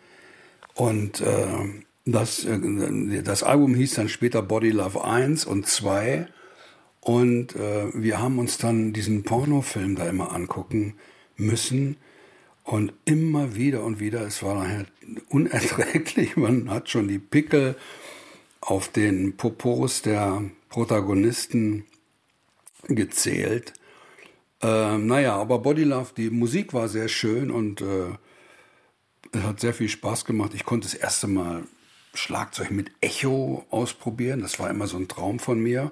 Und äh, das, äh, das Album hieß dann später Body Love 1 und 2. Und äh, wir haben uns dann diesen Pornofilm da immer angucken müssen. Und immer wieder und wieder, es war nachher unerträglich. *laughs* Man hat schon die Pickel auf den Popos der Protagonisten gezählt. Äh, naja, aber Body Love, die Musik war sehr schön und äh, es hat sehr viel Spaß gemacht. Ich konnte das erste Mal Schlagzeug mit Echo ausprobieren. Das war immer so ein Traum von mir.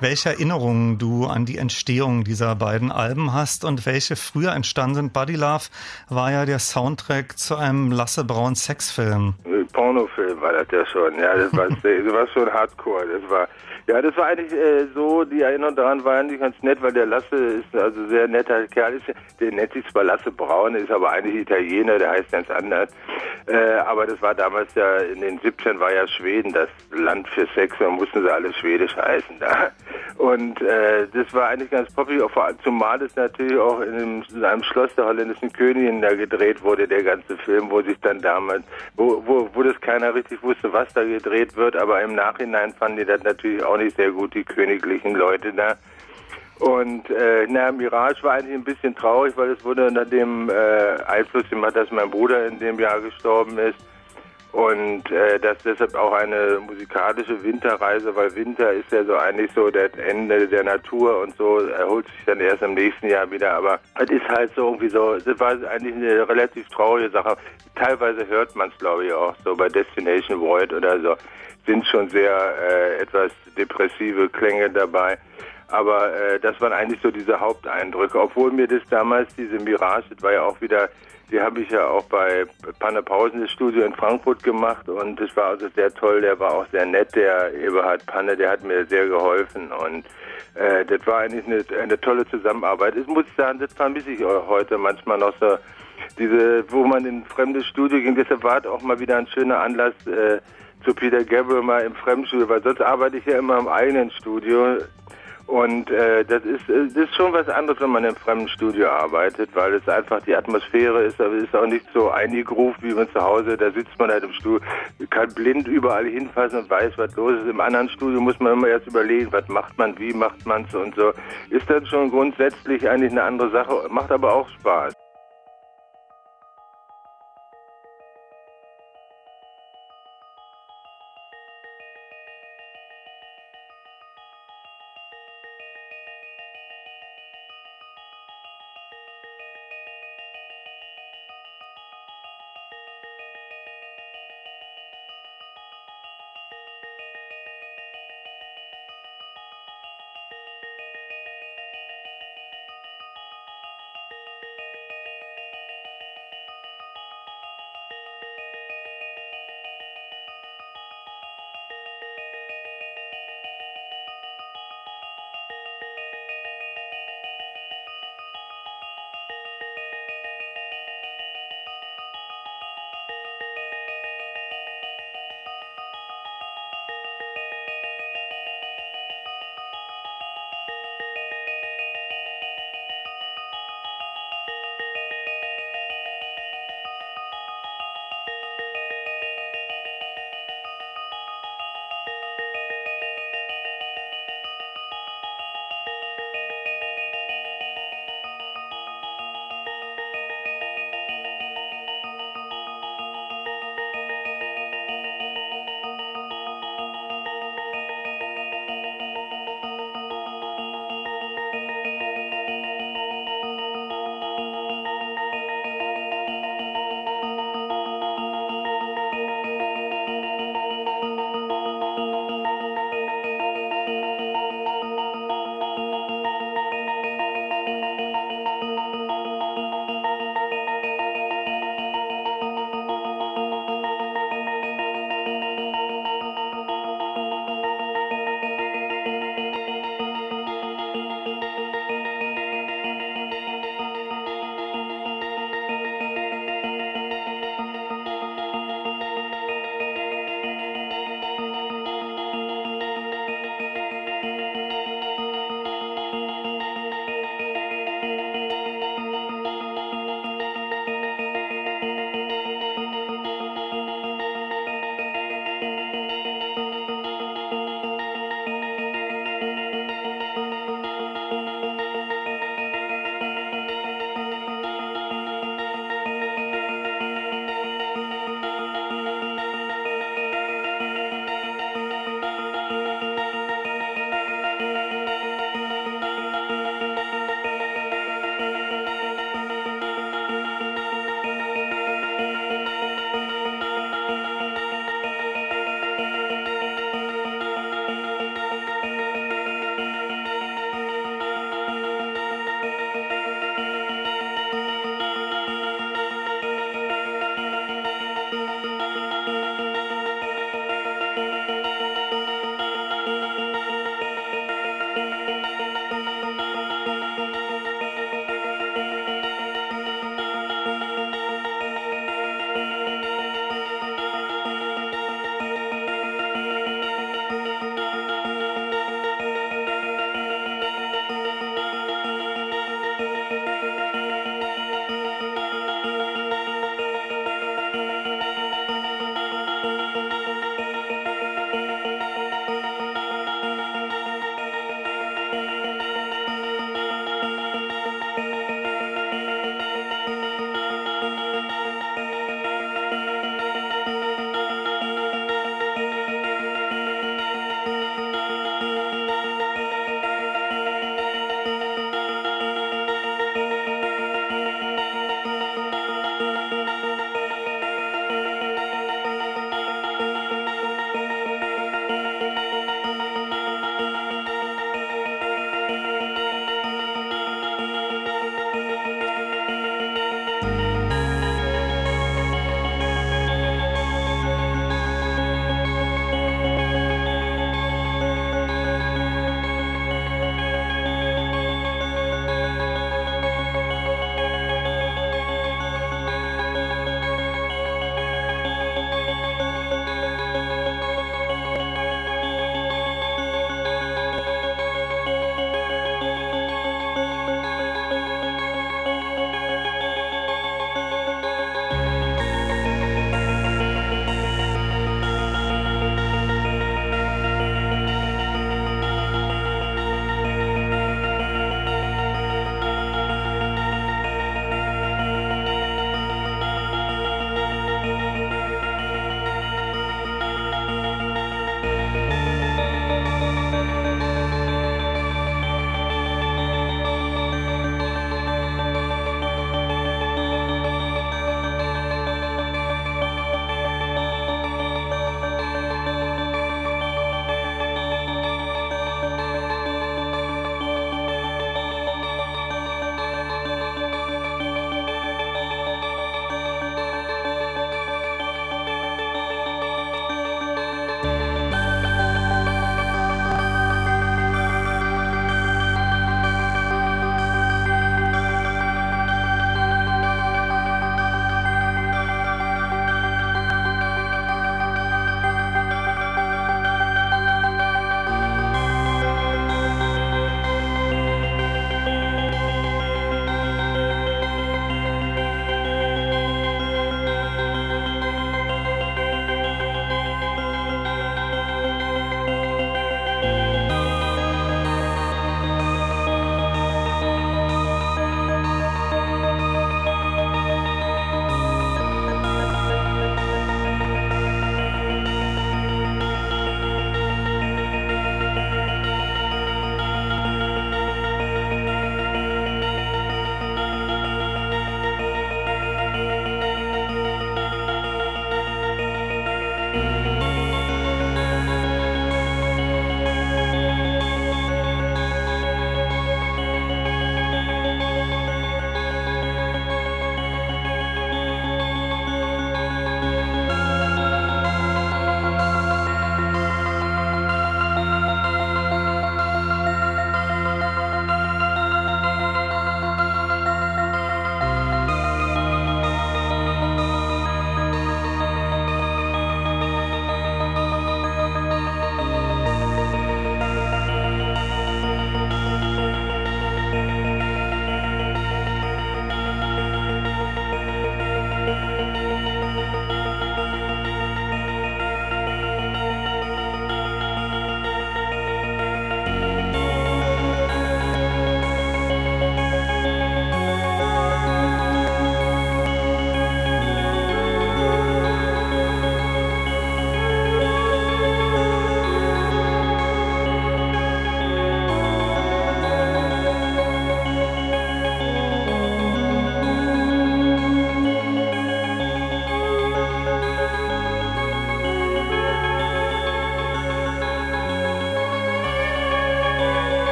Welche Erinnerungen du an die Entstehung dieser beiden Alben hast und welche früher entstanden sind. Buddy Love war ja der Soundtrack zu einem Lasse Braun Sexfilm. Pornofilm war das ja schon. Ja, das war, *laughs* das war schon Hardcore. Das war ja, das war eigentlich äh, so, die Erinnerung daran war eigentlich ganz nett, weil der Lasse ist also sehr netter Kerl. Ist, der nennt sich zwar Lasse Braun, ist aber eigentlich Italiener, der heißt ganz anders. Äh, aber das war damals ja, in den 17 war ja Schweden das Land für Sex, da mussten sie alle Schwedisch heißen da. Und äh, das war eigentlich ganz poppig, zumal es natürlich auch in einem, in einem Schloss der holländischen Königin da gedreht wurde, der ganze Film, wo sich dann damals, wo, wo, wo das keiner richtig wusste, was da gedreht wird, aber im Nachhinein fanden die das natürlich auch nicht sehr gut, die königlichen Leute da. Und äh, na, Mirage war eigentlich ein bisschen traurig, weil es wurde unter dem äh, Einfluss gemacht, dass mein Bruder in dem Jahr gestorben ist. Und äh, das deshalb auch eine musikalische Winterreise, weil Winter ist ja so eigentlich so das Ende der Natur und so, erholt sich dann erst im nächsten Jahr wieder. Aber es ist halt so irgendwie so, das war eigentlich eine relativ traurige Sache. Teilweise hört man es, glaube ich, auch so bei Destination Void oder so, sind schon sehr äh, etwas depressive Klänge dabei. Aber äh, das waren eigentlich so diese Haupteindrücke, obwohl mir das damals, diese Mirage, das war ja auch wieder die habe ich ja auch bei Panne Pausen das Studio in Frankfurt gemacht und das war also sehr toll. Der war auch sehr nett, der Eberhard Panne, der hat mir sehr geholfen und äh, das war eigentlich eine, eine tolle Zusammenarbeit. Ich muss sagen, das vermisse ich heute manchmal noch so. Diese, wo man in ein fremdes Studio ging, deshalb war auch mal wieder ein schöner Anlass, äh, zu Peter Gabriel mal im Fremdstudio, weil sonst arbeite ich ja immer im eigenen Studio. Und äh, das ist äh, das ist schon was anderes, wenn man im fremden Studio arbeitet, weil es einfach die Atmosphäre ist, aber es ist auch nicht so eingegruft wie man zu Hause. Da sitzt man halt im Studio, kann blind überall hinfassen und weiß, was los ist. Im anderen Studio muss man immer erst überlegen, was macht man, wie macht man es und so. Ist dann schon grundsätzlich eigentlich eine andere Sache, macht aber auch Spaß.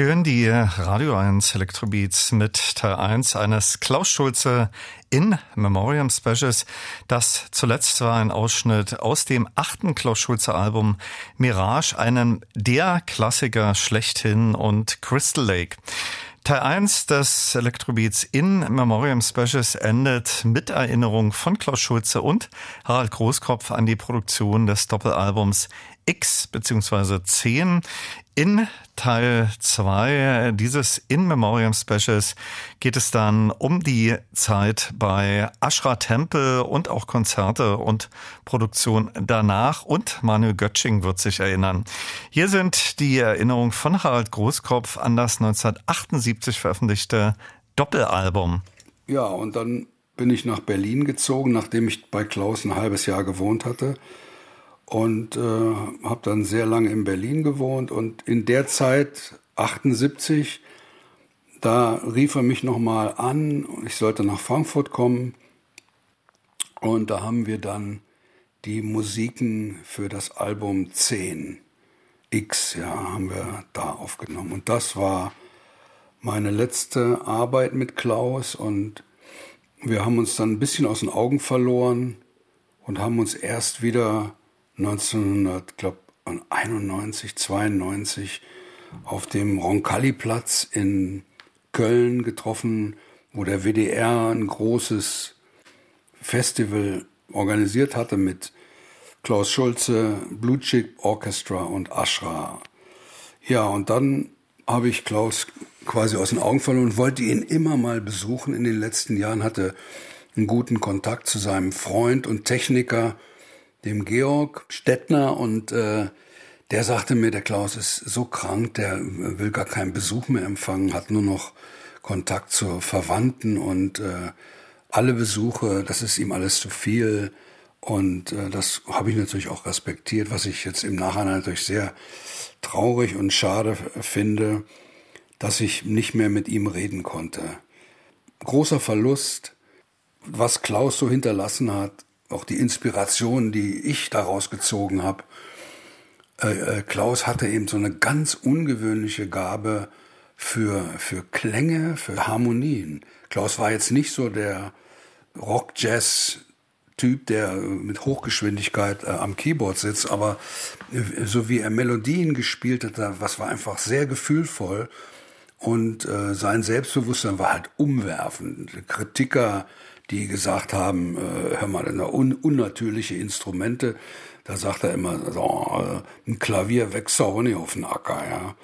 Sie hören die Radio 1 Elektrobeats mit Teil 1 eines Klaus Schulze in Memoriam Specials. Das zuletzt war ein Ausschnitt aus dem achten Klaus Schulze Album Mirage, einem der Klassiker schlechthin und Crystal Lake. Teil 1 des Electrobeats in Memoriam Specials endet mit Erinnerung von Klaus Schulze und Harald Großkopf an die Produktion des Doppelalbums X bzw. 10. In Teil 2 dieses In Memoriam Specials geht es dann um die Zeit bei Ashra Temple und auch Konzerte und Produktion danach und Manuel Götsching wird sich erinnern. Hier sind die Erinnerungen von Harald Großkopf an das 1978 veröffentlichte Doppelalbum. Ja, und dann bin ich nach Berlin gezogen, nachdem ich bei Klaus ein halbes Jahr gewohnt hatte und äh, habe dann sehr lange in Berlin gewohnt und in der Zeit 78 da rief er mich nochmal an, ich sollte nach Frankfurt kommen und da haben wir dann die Musiken für das Album 10 X, ja, haben wir da aufgenommen. Und das war meine letzte Arbeit mit Klaus und wir haben uns dann ein bisschen aus den Augen verloren und haben uns erst wieder 1991, 92 auf dem Roncalli-Platz in Köln getroffen, wo der WDR ein großes Festival organisiert hatte mit Klaus Schulze, Blue Chip Orchestra und Ashra. Ja, und dann habe ich Klaus quasi aus den Augen verloren und wollte ihn immer mal besuchen. In den letzten Jahren hatte einen guten Kontakt zu seinem Freund und Techniker dem Georg Stettner und äh, der sagte mir, der Klaus ist so krank, der will gar keinen Besuch mehr empfangen, hat nur noch Kontakt zu Verwandten und äh, alle Besuche, das ist ihm alles zu viel. Und äh, das habe ich natürlich auch respektiert, was ich jetzt im Nachhinein natürlich sehr traurig und schade finde, dass ich nicht mehr mit ihm reden konnte. Großer Verlust, was Klaus so hinterlassen hat, auch die Inspiration, die ich daraus gezogen habe. Äh, äh, Klaus hatte eben so eine ganz ungewöhnliche Gabe für, für Klänge, für Harmonien. Klaus war jetzt nicht so der Rock-Jazz-Typ, der mit Hochgeschwindigkeit äh, am Keyboard sitzt, aber äh, so wie er Melodien gespielt hat, was war einfach sehr gefühlvoll und äh, sein Selbstbewusstsein war halt umwerfend. Kritiker die gesagt haben, äh, hör mal, un unnatürliche Instrumente. Da sagt er immer, so, äh, ein Klavier wächst auch nicht auf den Acker. Ja?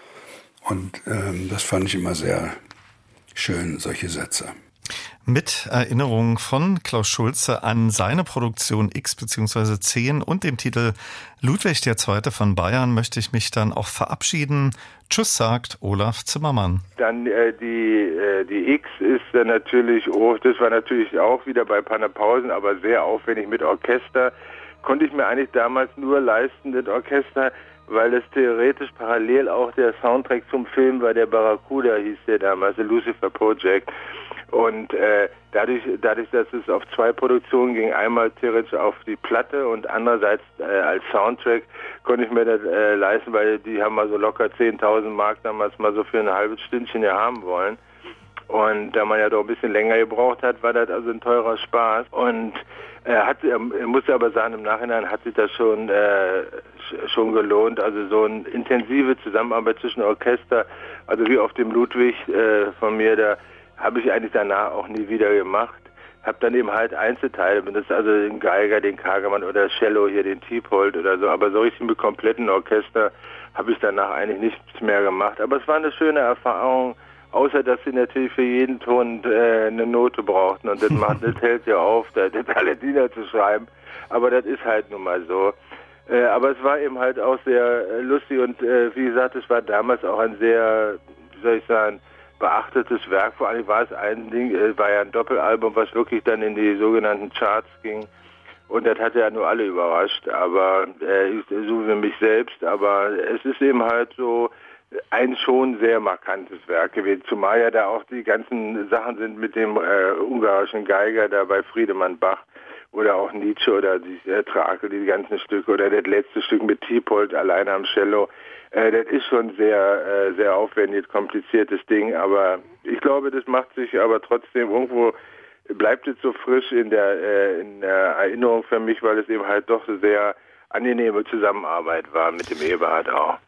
Und ähm, das fand ich immer sehr schön, solche Sätze mit Erinnerung von Klaus Schulze an seine Produktion X bzw. 10 und dem Titel Ludwig II. von Bayern möchte ich mich dann auch verabschieden. Tschüss, sagt Olaf Zimmermann. Dann äh, die, äh, die X ist dann natürlich, oh, das war natürlich auch wieder bei Panapausen, aber sehr aufwendig mit Orchester. Konnte ich mir eigentlich damals nur leisten, das Orchester, weil es theoretisch parallel auch der Soundtrack zum Film war, der Barracuda hieß der damals, der Lucifer Project. Und äh, dadurch, dadurch, dass es auf zwei Produktionen ging, einmal theoretisch auf die Platte und andererseits äh, als Soundtrack, konnte ich mir das äh, leisten, weil die haben mal so locker 10.000 Mark damals mal so für ein halbes Stündchen ja haben wollen. Und da man ja doch ein bisschen länger gebraucht hat, war das also ein teurer Spaß. Und er hat, er muss aber sagen, im Nachhinein hat sich das schon äh, schon gelohnt. Also so eine intensive Zusammenarbeit zwischen Orchester, also wie auf dem Ludwig äh, von mir, da habe ich eigentlich danach auch nie wieder gemacht. Habe dann eben halt Einzelteile benutzt, also den Geiger, den Kagermann oder Cello hier, den Tiepold oder so. Aber so richtig mit kompletten Orchester habe ich danach eigentlich nichts mehr gemacht. Aber es war eine schöne Erfahrung, außer dass sie natürlich für jeden Ton äh, eine Note brauchten. Und das, *laughs* macht, das hält ja auf, da das alle Diener zu schreiben. Aber das ist halt nun mal so. Äh, aber es war eben halt auch sehr äh, lustig und äh, wie gesagt, es war damals auch ein sehr, wie soll ich sagen, beachtetes Werk. Vor allem war es ein Ding, äh, war ja ein Doppelalbum, was wirklich dann in die sogenannten Charts ging. Und das hat ja nur alle überrascht, aber äh, so wie mich selbst. Aber es ist eben halt so ein schon sehr markantes Werk gewesen, zumal ja da auch die ganzen Sachen sind mit dem äh, ungarischen Geiger da bei Friedemann Bach oder auch Nietzsche oder die äh, Trakel, die ganzen Stücke oder das letzte Stück mit Tiepold alleine am Cello Äh, das ist schon sehr, äh, sehr aufwendig, kompliziertes Ding, aber ich glaube, das macht sich aber trotzdem irgendwo bleibt es so frisch in der, äh, in der Erinnerung für mich, weil es eben halt doch sehr angenehme Zusammenarbeit war mit dem Eberhard auch.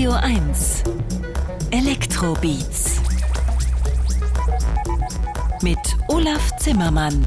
Radio 1 Elektrobeats mit Olaf Zimmermann.